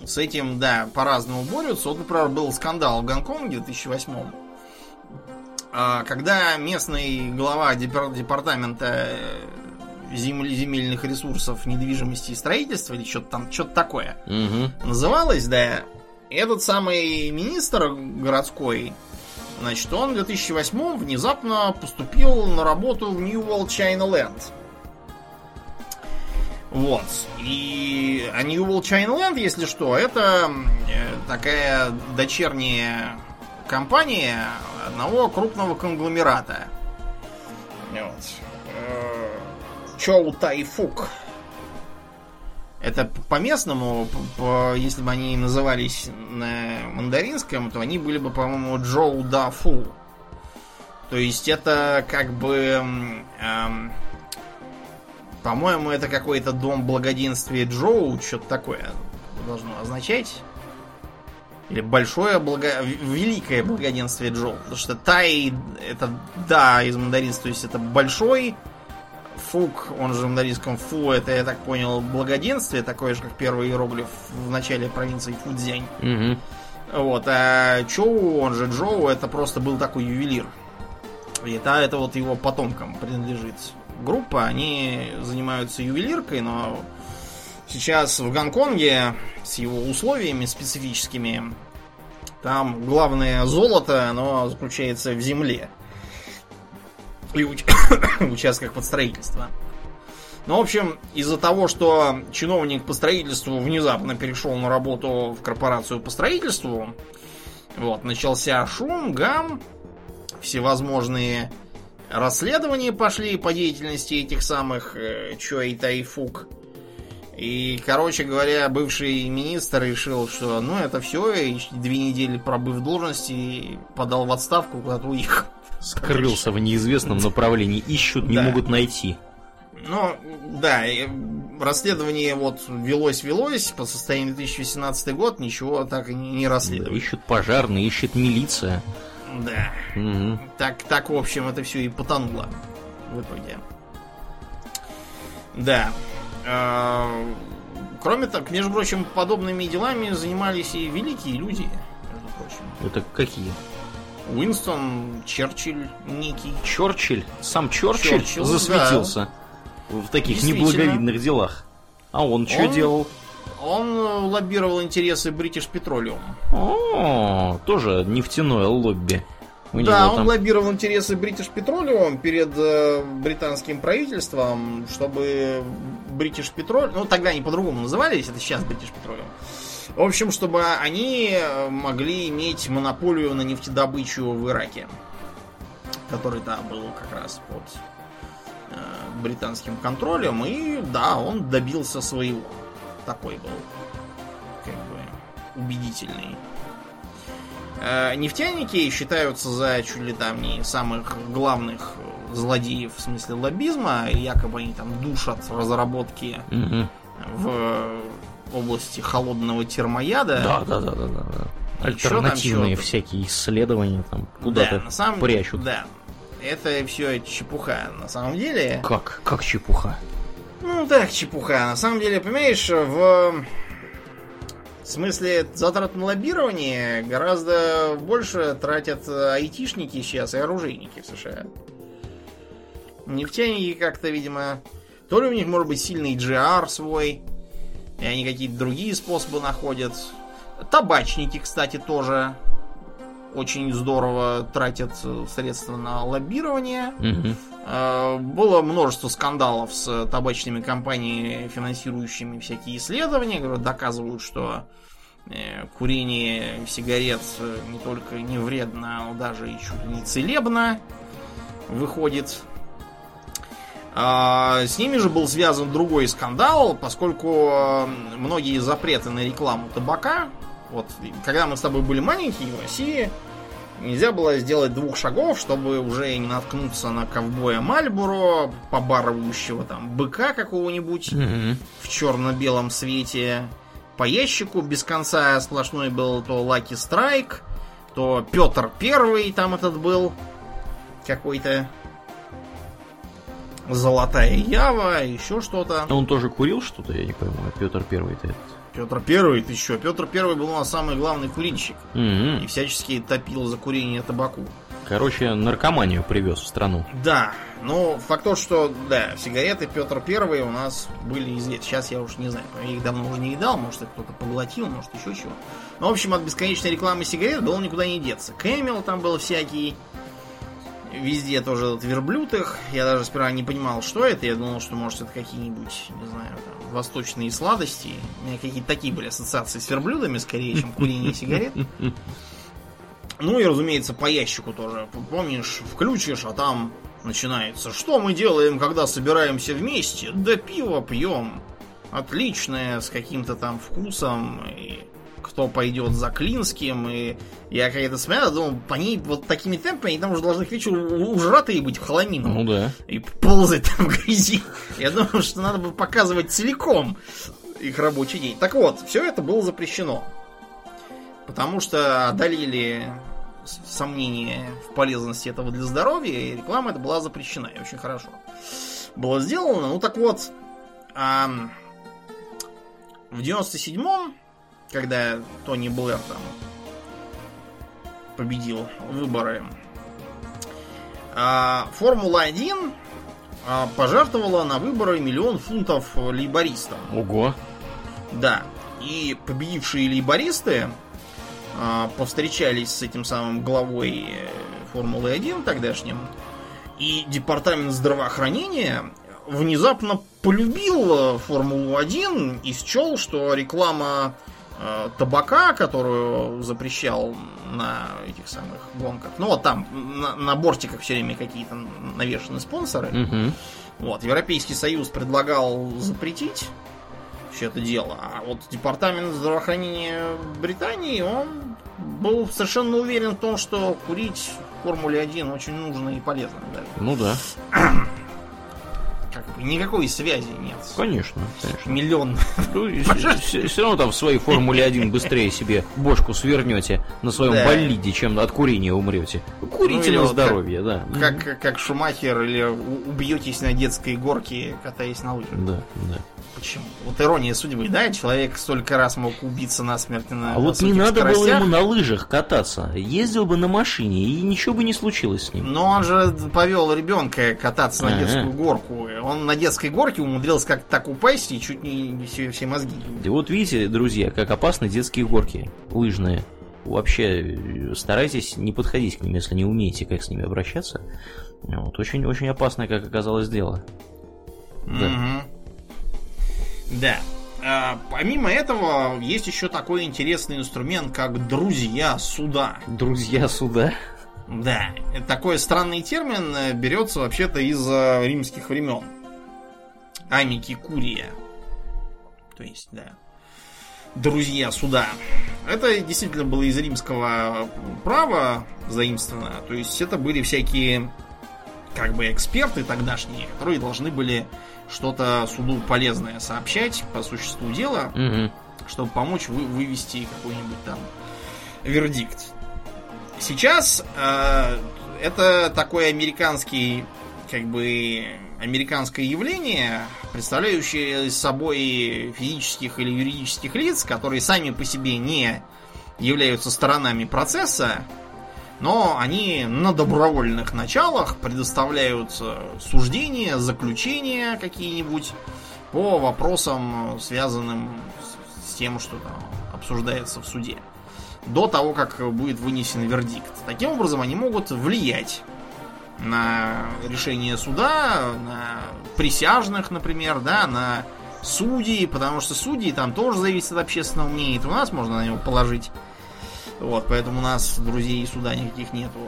С этим, да, по-разному борются. Вот, например, был скандал в Гонконге в 2008 а, когда местный глава депар- департамента э, земель- земельных ресурсов, недвижимости и строительства, или что-то там, что-то такое, Мгм. называлось, да, этот самый министр городской, значит, он в 2008 внезапно поступил на работу в New World China Land. Вот. И а New World China Land, если что, это э, такая дочерняя компания одного крупного конгломерата. Вот. Э, Чоу Тайфук. Это по-местному, по- если бы они назывались на мандаринском, то они были бы, по-моему, Джоу Да Фу. То есть это как бы... эм, по-моему, это какой-то дом благоденствия Джоу, что-то такое должно означать. Или большое благо... великое благоденствие Джоу. Потому что Тай это да из мандаринства, то есть это большой, Фук, он же в мандаринском Фу, это, я так понял, благоденствие, такое же, как первый иероглиф в начале провинции Фудзянь. Мгм. Вот, а Чоу, он же Джоу, это просто был такой ювелир. И это, это вот его потомкам принадлежит группа. Они занимаются ювелиркой, но сейчас в Гонконге с его условиями специфическими там главное золото, оно заключается в земле. И уч- участках под строительство. Ну, в общем, из-за того, что чиновник по строительству внезапно перешел на работу в корпорацию по строительству, вот, начался шум, гам, всевозможные расследования пошли по деятельности этих самых э, Чуэй Тайфук. И, короче говоря, бывший министр решил, что ну это все, и две недели пробыв в должности, подал в отставку, куда-то уехал. Скрылся в неизвестном направлении. Ищут, не Да. могут найти. Ну, да, расследование вот велось-велось, по состоянию 2018 год ничего так и не расследовали. ищут пожарные, ищет милиция. Да. Мгм. Так, так, в общем, это все и потонуло в итоге. Да. А, Кроме того, между прочим, подобными делами занимались и великие люди, между прочим. Это какие? Уинстон Черчилль некий. Черчилль? Сам Черчилль, Черчилль, засветился в таких неблаговидных делах. А он что Он- делал? Он э, лоббировал интересы British Petroleum. О, тоже нефтяное лобби. У да, он там... лоббировал интересы British Petroleum перед э, британским правительством, чтобы British Petroleum, ну тогда они по-другому назывались, это сейчас British Petroleum. В общем, чтобы они э, могли иметь монополию на нефтедобычу в Ираке, который там был как раз под э, британским контролем, и да, он добился своего. Такой был, как бы, убедительный. Э, Нефтяники считаются за чуть ли там не самых главных злодеев в смысле лоббизма. Якобы они там душат разработки Мгм. в области холодного термояда. Да, да, да, да, да. да. Там Альтернативные чё-то. всякие исследования там Да, куда-то на самом прячут. Да. Это все чепуха на самом деле. Как? Как чепуха? Ну так, чепуха. На самом деле, понимаешь, в смысле затрат на лоббирование гораздо больше тратят э, айтишники сейчас и оружейники в США. Нефтяники как-то, видимо, то ли у них может быть сильный GR свой, и они какие-то другие способы находят. Табачники, кстати, тоже очень здорово тратят э, средства на лоббирование. Э, Было множество скандалов с табачными компаниями, финансирующими всякие исследования, которые доказывают, что э, курение сигарет не только не вредно, но даже и чуть ли не целебно выходит. А, С ними же был связан другой скандал, поскольку многие запреты на рекламу табака, вот когда мы с тобой были маленькие в России, нельзя было сделать двух шагов, чтобы уже не наткнуться на ковбоя Мальбуро, побарывающего там быка какого-нибудь Мгм. в черно-белом свете. По ящику без конца сплошной был то Лаки Страйк, то Петр Первый там этот был какой-то. Золотая Ява, еще что-то. А Он тоже курил что-то, я не пойму. Петр Первый-то этот. Петр Первый, ты что? Петр Первый был у нас самый главный курильщик. Мгм. И всячески топил за курение табаку. Короче, наркоманию привез в страну. Да, но факт то, что, да, сигареты Петр Первый у нас были известны. Сейчас я уж не знаю, я их давно уже не едал, может, их кто-то поглотил, может, еще чего. Но, в общем, от бесконечной рекламы сигарет было никуда не деться. Camel там был всякий, везде тоже этот верблюд их. Я даже сперва не понимал, что это. Я думал, что, может, это какие-нибудь, не знаю, там, восточные сладости. У меня какие-то такие были ассоциации с верблюдами, скорее, чем курение сигарет. Ну и, разумеется, по ящику тоже. Помнишь, включишь, а там начинается. Что мы делаем, когда собираемся вместе? Да пиво пьем. Отличное, с каким-то там вкусом. И кто пойдет за Клинским. И я когда смотрел, думал, по ней вот такими темпами, они там уже должны к вечеру ужратые быть в холомину. Ну да. И ползать там в грязи. Я думал, что надо бы показывать целиком их рабочий день. Так вот, все это было запрещено. Потому что одолели сомнения в полезности этого для здоровья, и реклама это была запрещена. И очень хорошо было сделано. Ну так вот, ам, в 97-м, когда Тони Блэр там победил выборы, а, Формула-1 а, пожертвовала на выборы миллион фунтов лейбористам. Ого. Да. И победившие лейбористы а, повстречались с этим самым главой э, Формулы-1 тогдашним. И департамент здравоохранения внезапно полюбил э, Формулу-1 и счел, что реклама э, табака, которую запрещал на этих самых гонках. Ну вот там на, на бортиках все время какие-то навешаны спонсоры. Мгм. Вот, Европейский Союз предлагал запретить все это дело, а вот Департамент здравоохранения Британии, он был совершенно уверен в том, что курить в Формуле 1 очень нужно и полезно. даже. Ну да. Как бы никакой связи нет. Конечно, конечно. Миллион. Все равно там в своей Формуле 1 быстрее себе бошку свернете на своем Да. болиде, чем от курения умрете. Курите Ну, на здоровье, да. Как, как Шумахер или убьетесь на детской горке, катаясь на лыжах. Да, да. Почему? Вот ирония судьбы, да? Человек столько раз мог убиться насмерть на А вот не надо было скоростях. ему на лыжах кататься. Ездил бы на машине, и ничего бы не случилось с ним. Но он же повел ребенка кататься на Ага. детскую горку. Он на детской горке умудрился как так упасть и чуть не все, все мозги. И вот видите, друзья, как опасны детские горки лыжные. Вообще, э, старайтесь не подходить к ним, если не умеете, как с ними обращаться. Вот, очень, очень опасное, как оказалось, дело. Да. Мгм. Да. А, помимо этого, есть еще такой интересный инструмент, как друзья суда. Друзья суда. Да, такой странный термин э, берется вообще-то из э, римских времен. Амики Курия. То есть, да. Друзья суда. Это действительно было из римского права заимствовано. То есть это были всякие как бы эксперты тогдашние, которые должны были что-то суду полезное сообщать по существу дела, Мгм. чтобы помочь вы- вывести какой-нибудь там вердикт. Сейчас э, это такой американский, как бы, американское явление, представляющее собой физических или юридических лиц, которые сами по себе не являются сторонами процесса, но они на добровольных началах предоставляют э, суждения, заключения какие-нибудь по вопросам, э, связанным с- тем, что там обсуждается в суде. до того, как будет вынесен вердикт. Таким образом, они могут влиять на решение суда, на присяжных, например, да, на судьи, потому что судьи там тоже зависят от общественного мнения. Это у нас можно на него положить. Вот, поэтому у нас друзей суда никаких нету.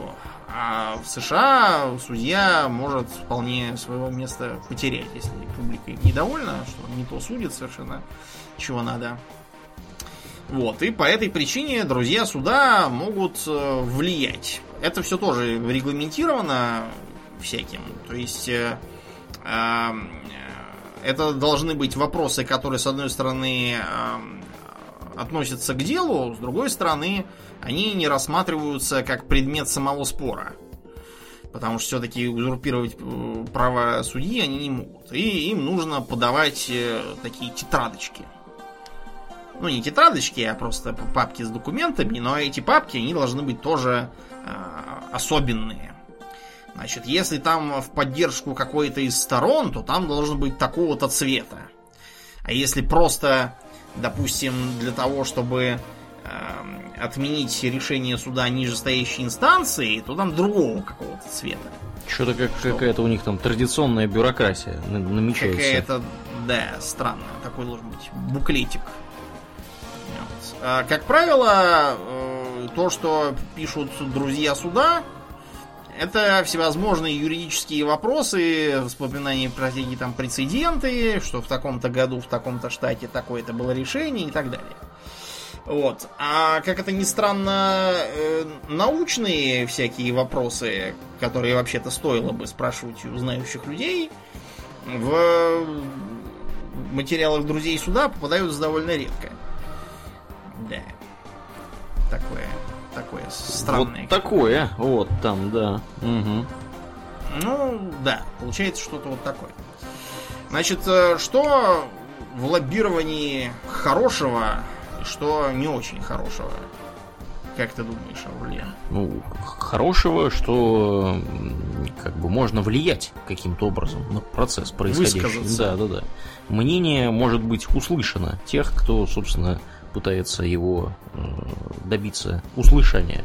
А в США судья может вполне своего места потерять, если публика недовольна, что не то судит совершенно, чего надо. Вот, и по этой причине друзья суда могут э, влиять. Это все тоже регламентировано всяким. То есть э, э, это должны быть вопросы, которые, с одной стороны, э, относятся к делу, с другой стороны, они не рассматриваются как предмет самого спора. Потому что все-таки узурпировать э, права судьи они не могут. И им нужно подавать э, такие тетрадочки ну не тетрадочки, а просто папки с документами, но эти папки, они должны быть тоже э, особенные. Значит, если там в поддержку какой-то из сторон, то там должен быть такого-то цвета. А если просто, допустим, для того, чтобы э, отменить решение суда нижестоящей инстанции, то там другого какого-то цвета. Что-то как, что? какая-то у них там традиционная бюрократия намечается. Какая-то, да, странная. Такой должен быть буклетик. А, как правило, э, то, что пишут друзья суда, это всевозможные юридические вопросы, вспоминания про всякие там прецеденты, что в таком-то году, в таком-то штате такое-то было решение и так далее. Вот. А как это ни странно, э, научные всякие вопросы, которые вообще-то стоило бы спрашивать у знающих людей, в материалах друзей суда попадаются довольно редко. Да. Такое, такое странное. Вот такое, вот там, да. Угу. Ну, да, получается что-то вот такое. Значит, э, что в лоббировании хорошего и что не очень хорошего? Как ты думаешь, Аурлиен? Ну, хорошего, что как бы можно влиять каким-то образом на процесс происходящий. Да, да, да. Мнение может быть услышано тех, кто, собственно, пытается его добиться услышания.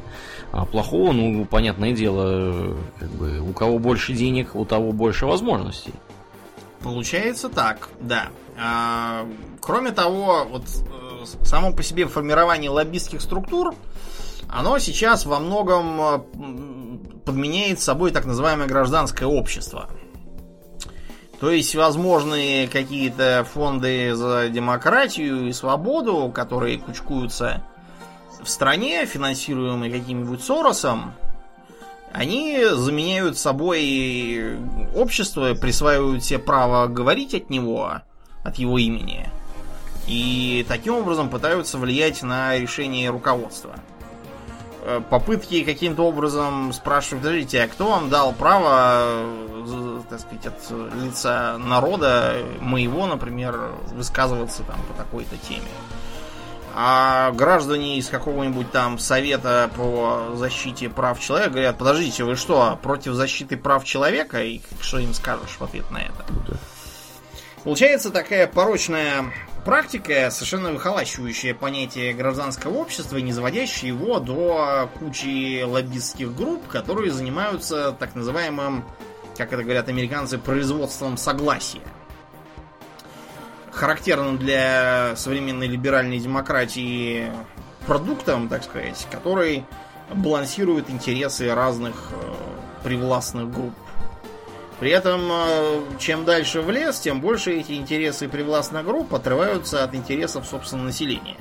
А плохого, ну, понятное дело, как бы у кого больше денег, у того больше возможностей. Получается так, да. А, кроме того, вот э, само по себе формирование лоббистских структур, оно сейчас во многом подменяет собой так называемое гражданское общество. То есть возможные какие-то фонды за демократию и свободу, которые кучкуются в стране, финансируемые каким-нибудь Соросом, они заменяют собой общество, присваивают себе право говорить от него, от его имени, и таким образом пытаются влиять на решение руководства. Э, попытки каким-то образом спрашивать, подождите, а кто вам дал право, э, так сказать, от лица народа, моего, например, высказываться там по такой-то теме? А граждане из какого-нибудь там совета по защите прав человека говорят, подождите, вы что, против защиты прав человека? И что им скажешь в ответ на это? Получается такая порочная практика, совершенно выхолачивающая понятие гражданского общества, не заводящая его до кучи лоббистских групп, которые занимаются так называемым, как это говорят американцы, производством согласия. Характерным для современной либеральной демократии продуктом, так сказать, который балансирует интересы разных э, привластных групп. При этом, э, чем дальше в лес, тем больше эти интересы привластных групп отрываются от интересов, собственно, населения.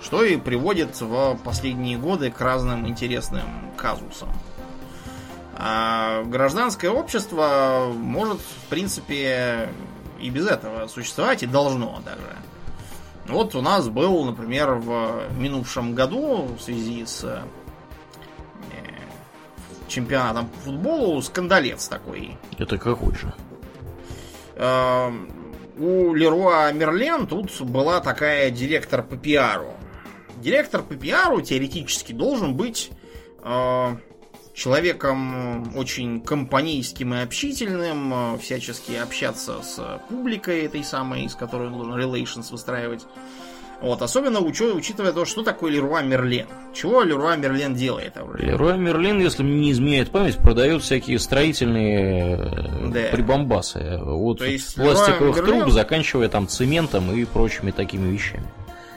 Что и приводит в последние годы к разным интересным казусам. А гражданское общество может, в принципе, и без этого существовать, и должно даже. Вот у нас был, например, в минувшем году в связи с чемпионатом по футболу скандалец такой. Это какой же? Э, у Леруа Мерлен тут была такая директор по пиару. Директор по пиару теоретически должен быть э, человеком очень компанейским и общительным, э, всячески общаться с публикой этой самой, с которой он должен relations выстраивать. Вот, особенно учу, учитывая то, что такое Леруа Мерлен. Чего Леруа Мерлен делает? Леруа Мерлен, если мне не изменяет память, продает всякие строительные э, да. прибамбасы. От пластиковых Мерлен... труб, заканчивая там цементом и прочими такими вещами.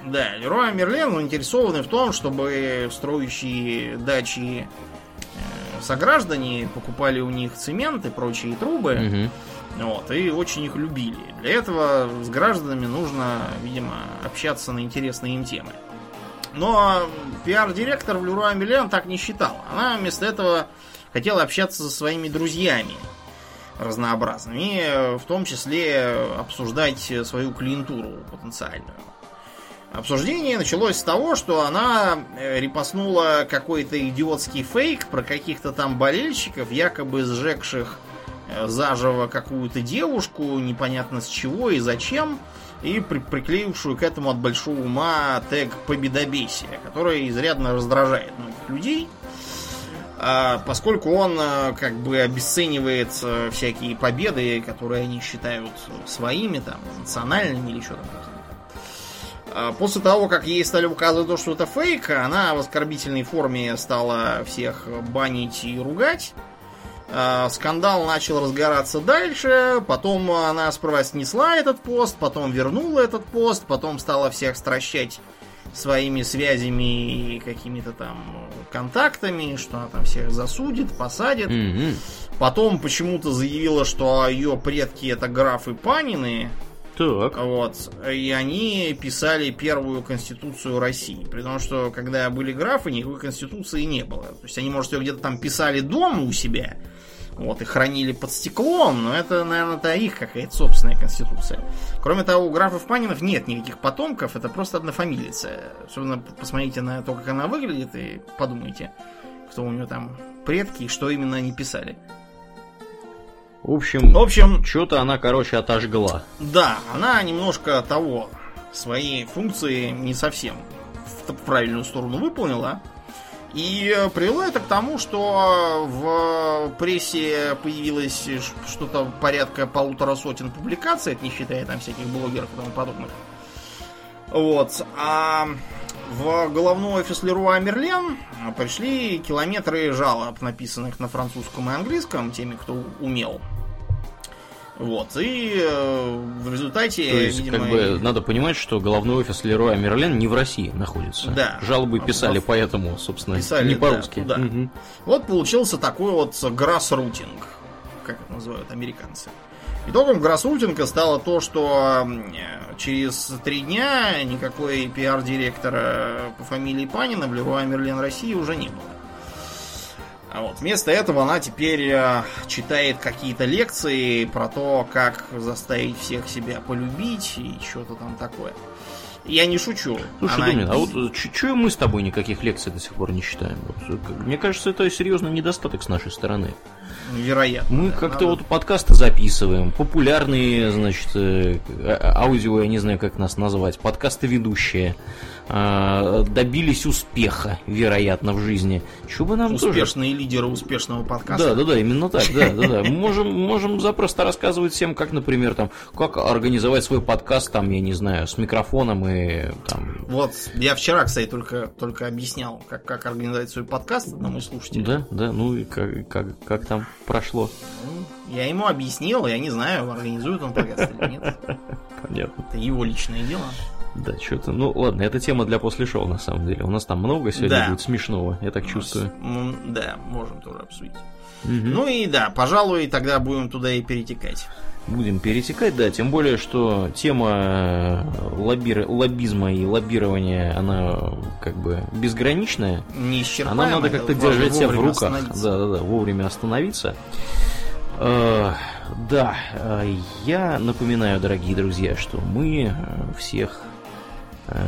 Да, Леруа Мерлен заинтересованы в том, чтобы строящие дачи э, сограждане покупали у них цемент и прочие трубы. Угу вот, и очень их любили. Для этого с гражданами нужно, видимо, общаться на интересные им темы. Но пиар-директор в Леруа Миллиан так не считала. Она вместо этого хотела общаться со своими друзьями разнообразными, в том числе обсуждать свою клиентуру потенциальную. Обсуждение началось с того, что она э, репостнула какой-то идиотский фейк про каких-то там болельщиков, якобы сжегших Э, заживо какую-то девушку, непонятно с чего и зачем, и при приклеившую к этому от большого ума тег победобесия, который изрядно раздражает многих людей, а, поскольку он э, как бы обесценивает э, всякие победы, которые они считают своими, там, национальными или что там. А, после того, как ей стали указывать то, что это фейк, она в оскорбительной форме стала всех банить и ругать. А, скандал начал разгораться дальше, потом она сперва снесла этот пост, потом вернула этот пост, потом стала всех стращать своими связями и какими-то там контактами, что она там всех засудит, посадит. Mm-hmm. Потом почему-то заявила, что ее предки это графы Панины. Так. Вот. И они писали первую конституцию России. При том, что когда были графы, никакой конституции не было. То есть они, может, ее где-то там писали дома у себя, вот, и хранили под стеклом, но это, наверное, это их какая-то собственная конституция. Кроме того, у графов Панинов нет никаких потомков, это просто однофамилица. Особенно посмотрите на то, как она выглядит, и подумайте, кто у нее там предки и что именно они писали. В общем, в общем что-то она, короче, отожгла. Да, она немножко того, свои функции не совсем в правильную сторону выполнила. И привело это к тому, что в прессе появилось что-то порядка полутора сотен публикаций, это не считая там всяких блогеров и тому подобных. Вот. А в головной офис Леруа Мерлен пришли километры жалоб, написанных на французском и английском, теми, кто умел. Вот, и э, в результате, То есть, видимо... как бы, надо понимать, что головной офис Лероя Мерлен не в России находится. Да. Жалобы писали в... поэтому, собственно, писали, не по-русски. Да, угу. Вот получился такой вот грассрутинг, как это называют американцы. Итогом грассрутинга стало то, что через три дня никакой пиар-директора по фамилии Панина в Леруа Мерлен России уже не было. А вот. Вместо этого она теперь э, читает какие-то лекции про то, как заставить всех себя полюбить и что-то там такое. Я не шучу. Слушай, она... Думин, а вот э, что мы с тобой никаких лекций до сих пор не читаем? Вот, э, мне кажется, это серьезный недостаток с нашей стороны. Вероятно. Мы да, как-то надо... вот подкасты записываем, популярные, значит, а, аудио, я не знаю, как нас назвать, подкасты ведущие. А, добились успеха, вероятно, в жизни. Чего бы нам Успешные тоже... лидеры успешного подкаста. Да, да, да, именно так, да, да, да. Можем, можем запросто рассказывать всем, как, например, там, как организовать свой подкаст, там, я не знаю, с микрофоном и там. Вот, я вчера, кстати, только, только объяснял, как, как организовать свой подкаст одному из слушателей. Да, да, ну и как, как, как там прошло. Ну, я ему объяснил, я не знаю, организует он подкаст или нет. Понятно. Это его личное дело. Да, что-то. Ну ладно, это тема для после шоу, на самом деле. У нас там много сегодня да. будет смешного, я так чувствую. Нас, да, можем тоже обсудить. Угу. Ну и да, пожалуй, тогда будем туда и перетекать. Будем перетекать, да, тем более, что тема э, лобби... лоббизма и лоббирования, она как бы безграничная. Она надо как-то держать себя в руках. Да, да, да, вовремя остановиться. Э, да, я напоминаю, дорогие друзья, что мы всех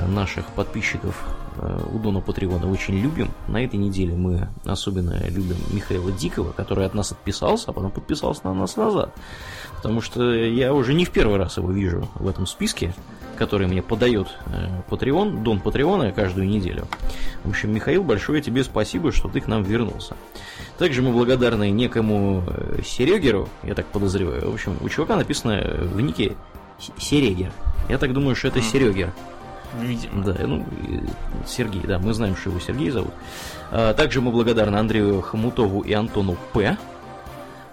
наших подписчиков э, у Дона Патреона очень любим. На этой неделе мы особенно любим Михаила Дикого, который от нас отписался, а потом подписался на нас назад. Потому что я уже не в первый раз его вижу в этом списке. который мне подает Patreon, Дон Патреона каждую неделю. В общем, Михаил, большое тебе спасибо, что ты к нам вернулся. Также мы благодарны некому Серегеру, я так подозреваю. В общем, у чувака написано в нике Серегер. Я так думаю, что это Серегер. Видимо. Да, ну, Сергей, да, мы знаем, что его Сергей зовут. А, также мы благодарны Андрею Хомутову и Антону П.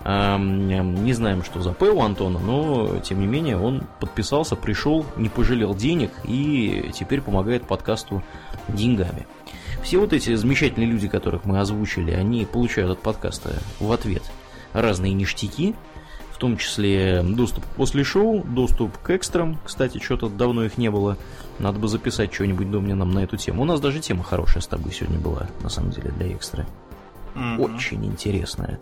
А, не знаем, что за П у Антона, но, тем не менее, он подписался, пришел, не пожалел денег и теперь помогает подкасту деньгами. Все вот эти замечательные люди, которых мы озвучили, они получают от подкаста в ответ разные ништяки, том числе доступ после шоу, доступ к экстрам. Кстати, что-то давно их не было. Надо бы записать что-нибудь, думаю, нам на эту тему. У нас даже тема хорошая с тобой сегодня была, на самом деле, для экстра. Mm-hmm. Очень интересная.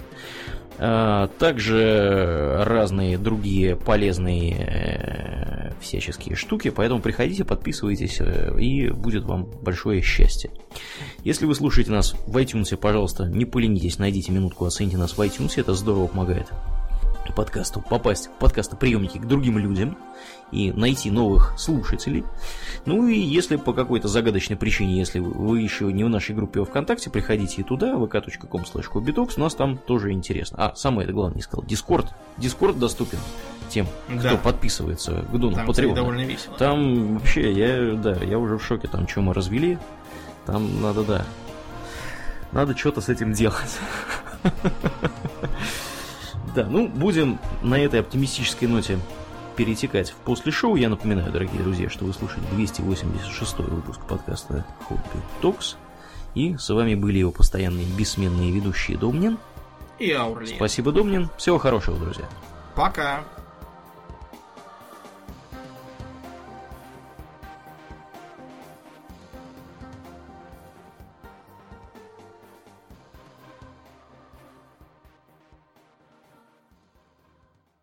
А, также разные другие полезные э, всяческие штуки, поэтому приходите, подписывайтесь, э, и будет вам большое счастье. Если вы слушаете нас в iTunes, пожалуйста, не поленитесь, найдите минутку, оцените нас в iTunes, это здорово помогает подкасту, попасть в подкастоприемники к другим людям и найти новых слушателей. Ну и если по какой-то загадочной причине, если вы еще не в нашей группе ВКонтакте, приходите и туда, vk.com slash у нас там тоже интересно. А, самое это главное не сказал, Дискорд. Дискорд доступен тем, да. кто подписывается к Дону Патреона. довольно весело. Там вообще, я, да, я уже в шоке, там что мы развели, там надо, да, надо что-то с этим делать. Да, ну, будем на этой оптимистической ноте перетекать в после шоу. Я напоминаю, дорогие друзья, что вы слушаете 286 выпуск подкаста Хобби Токс. И с вами были его постоянные бессменные ведущие Домнин и Аурлиен. Спасибо, Домнин. Всего хорошего, друзья. Пока.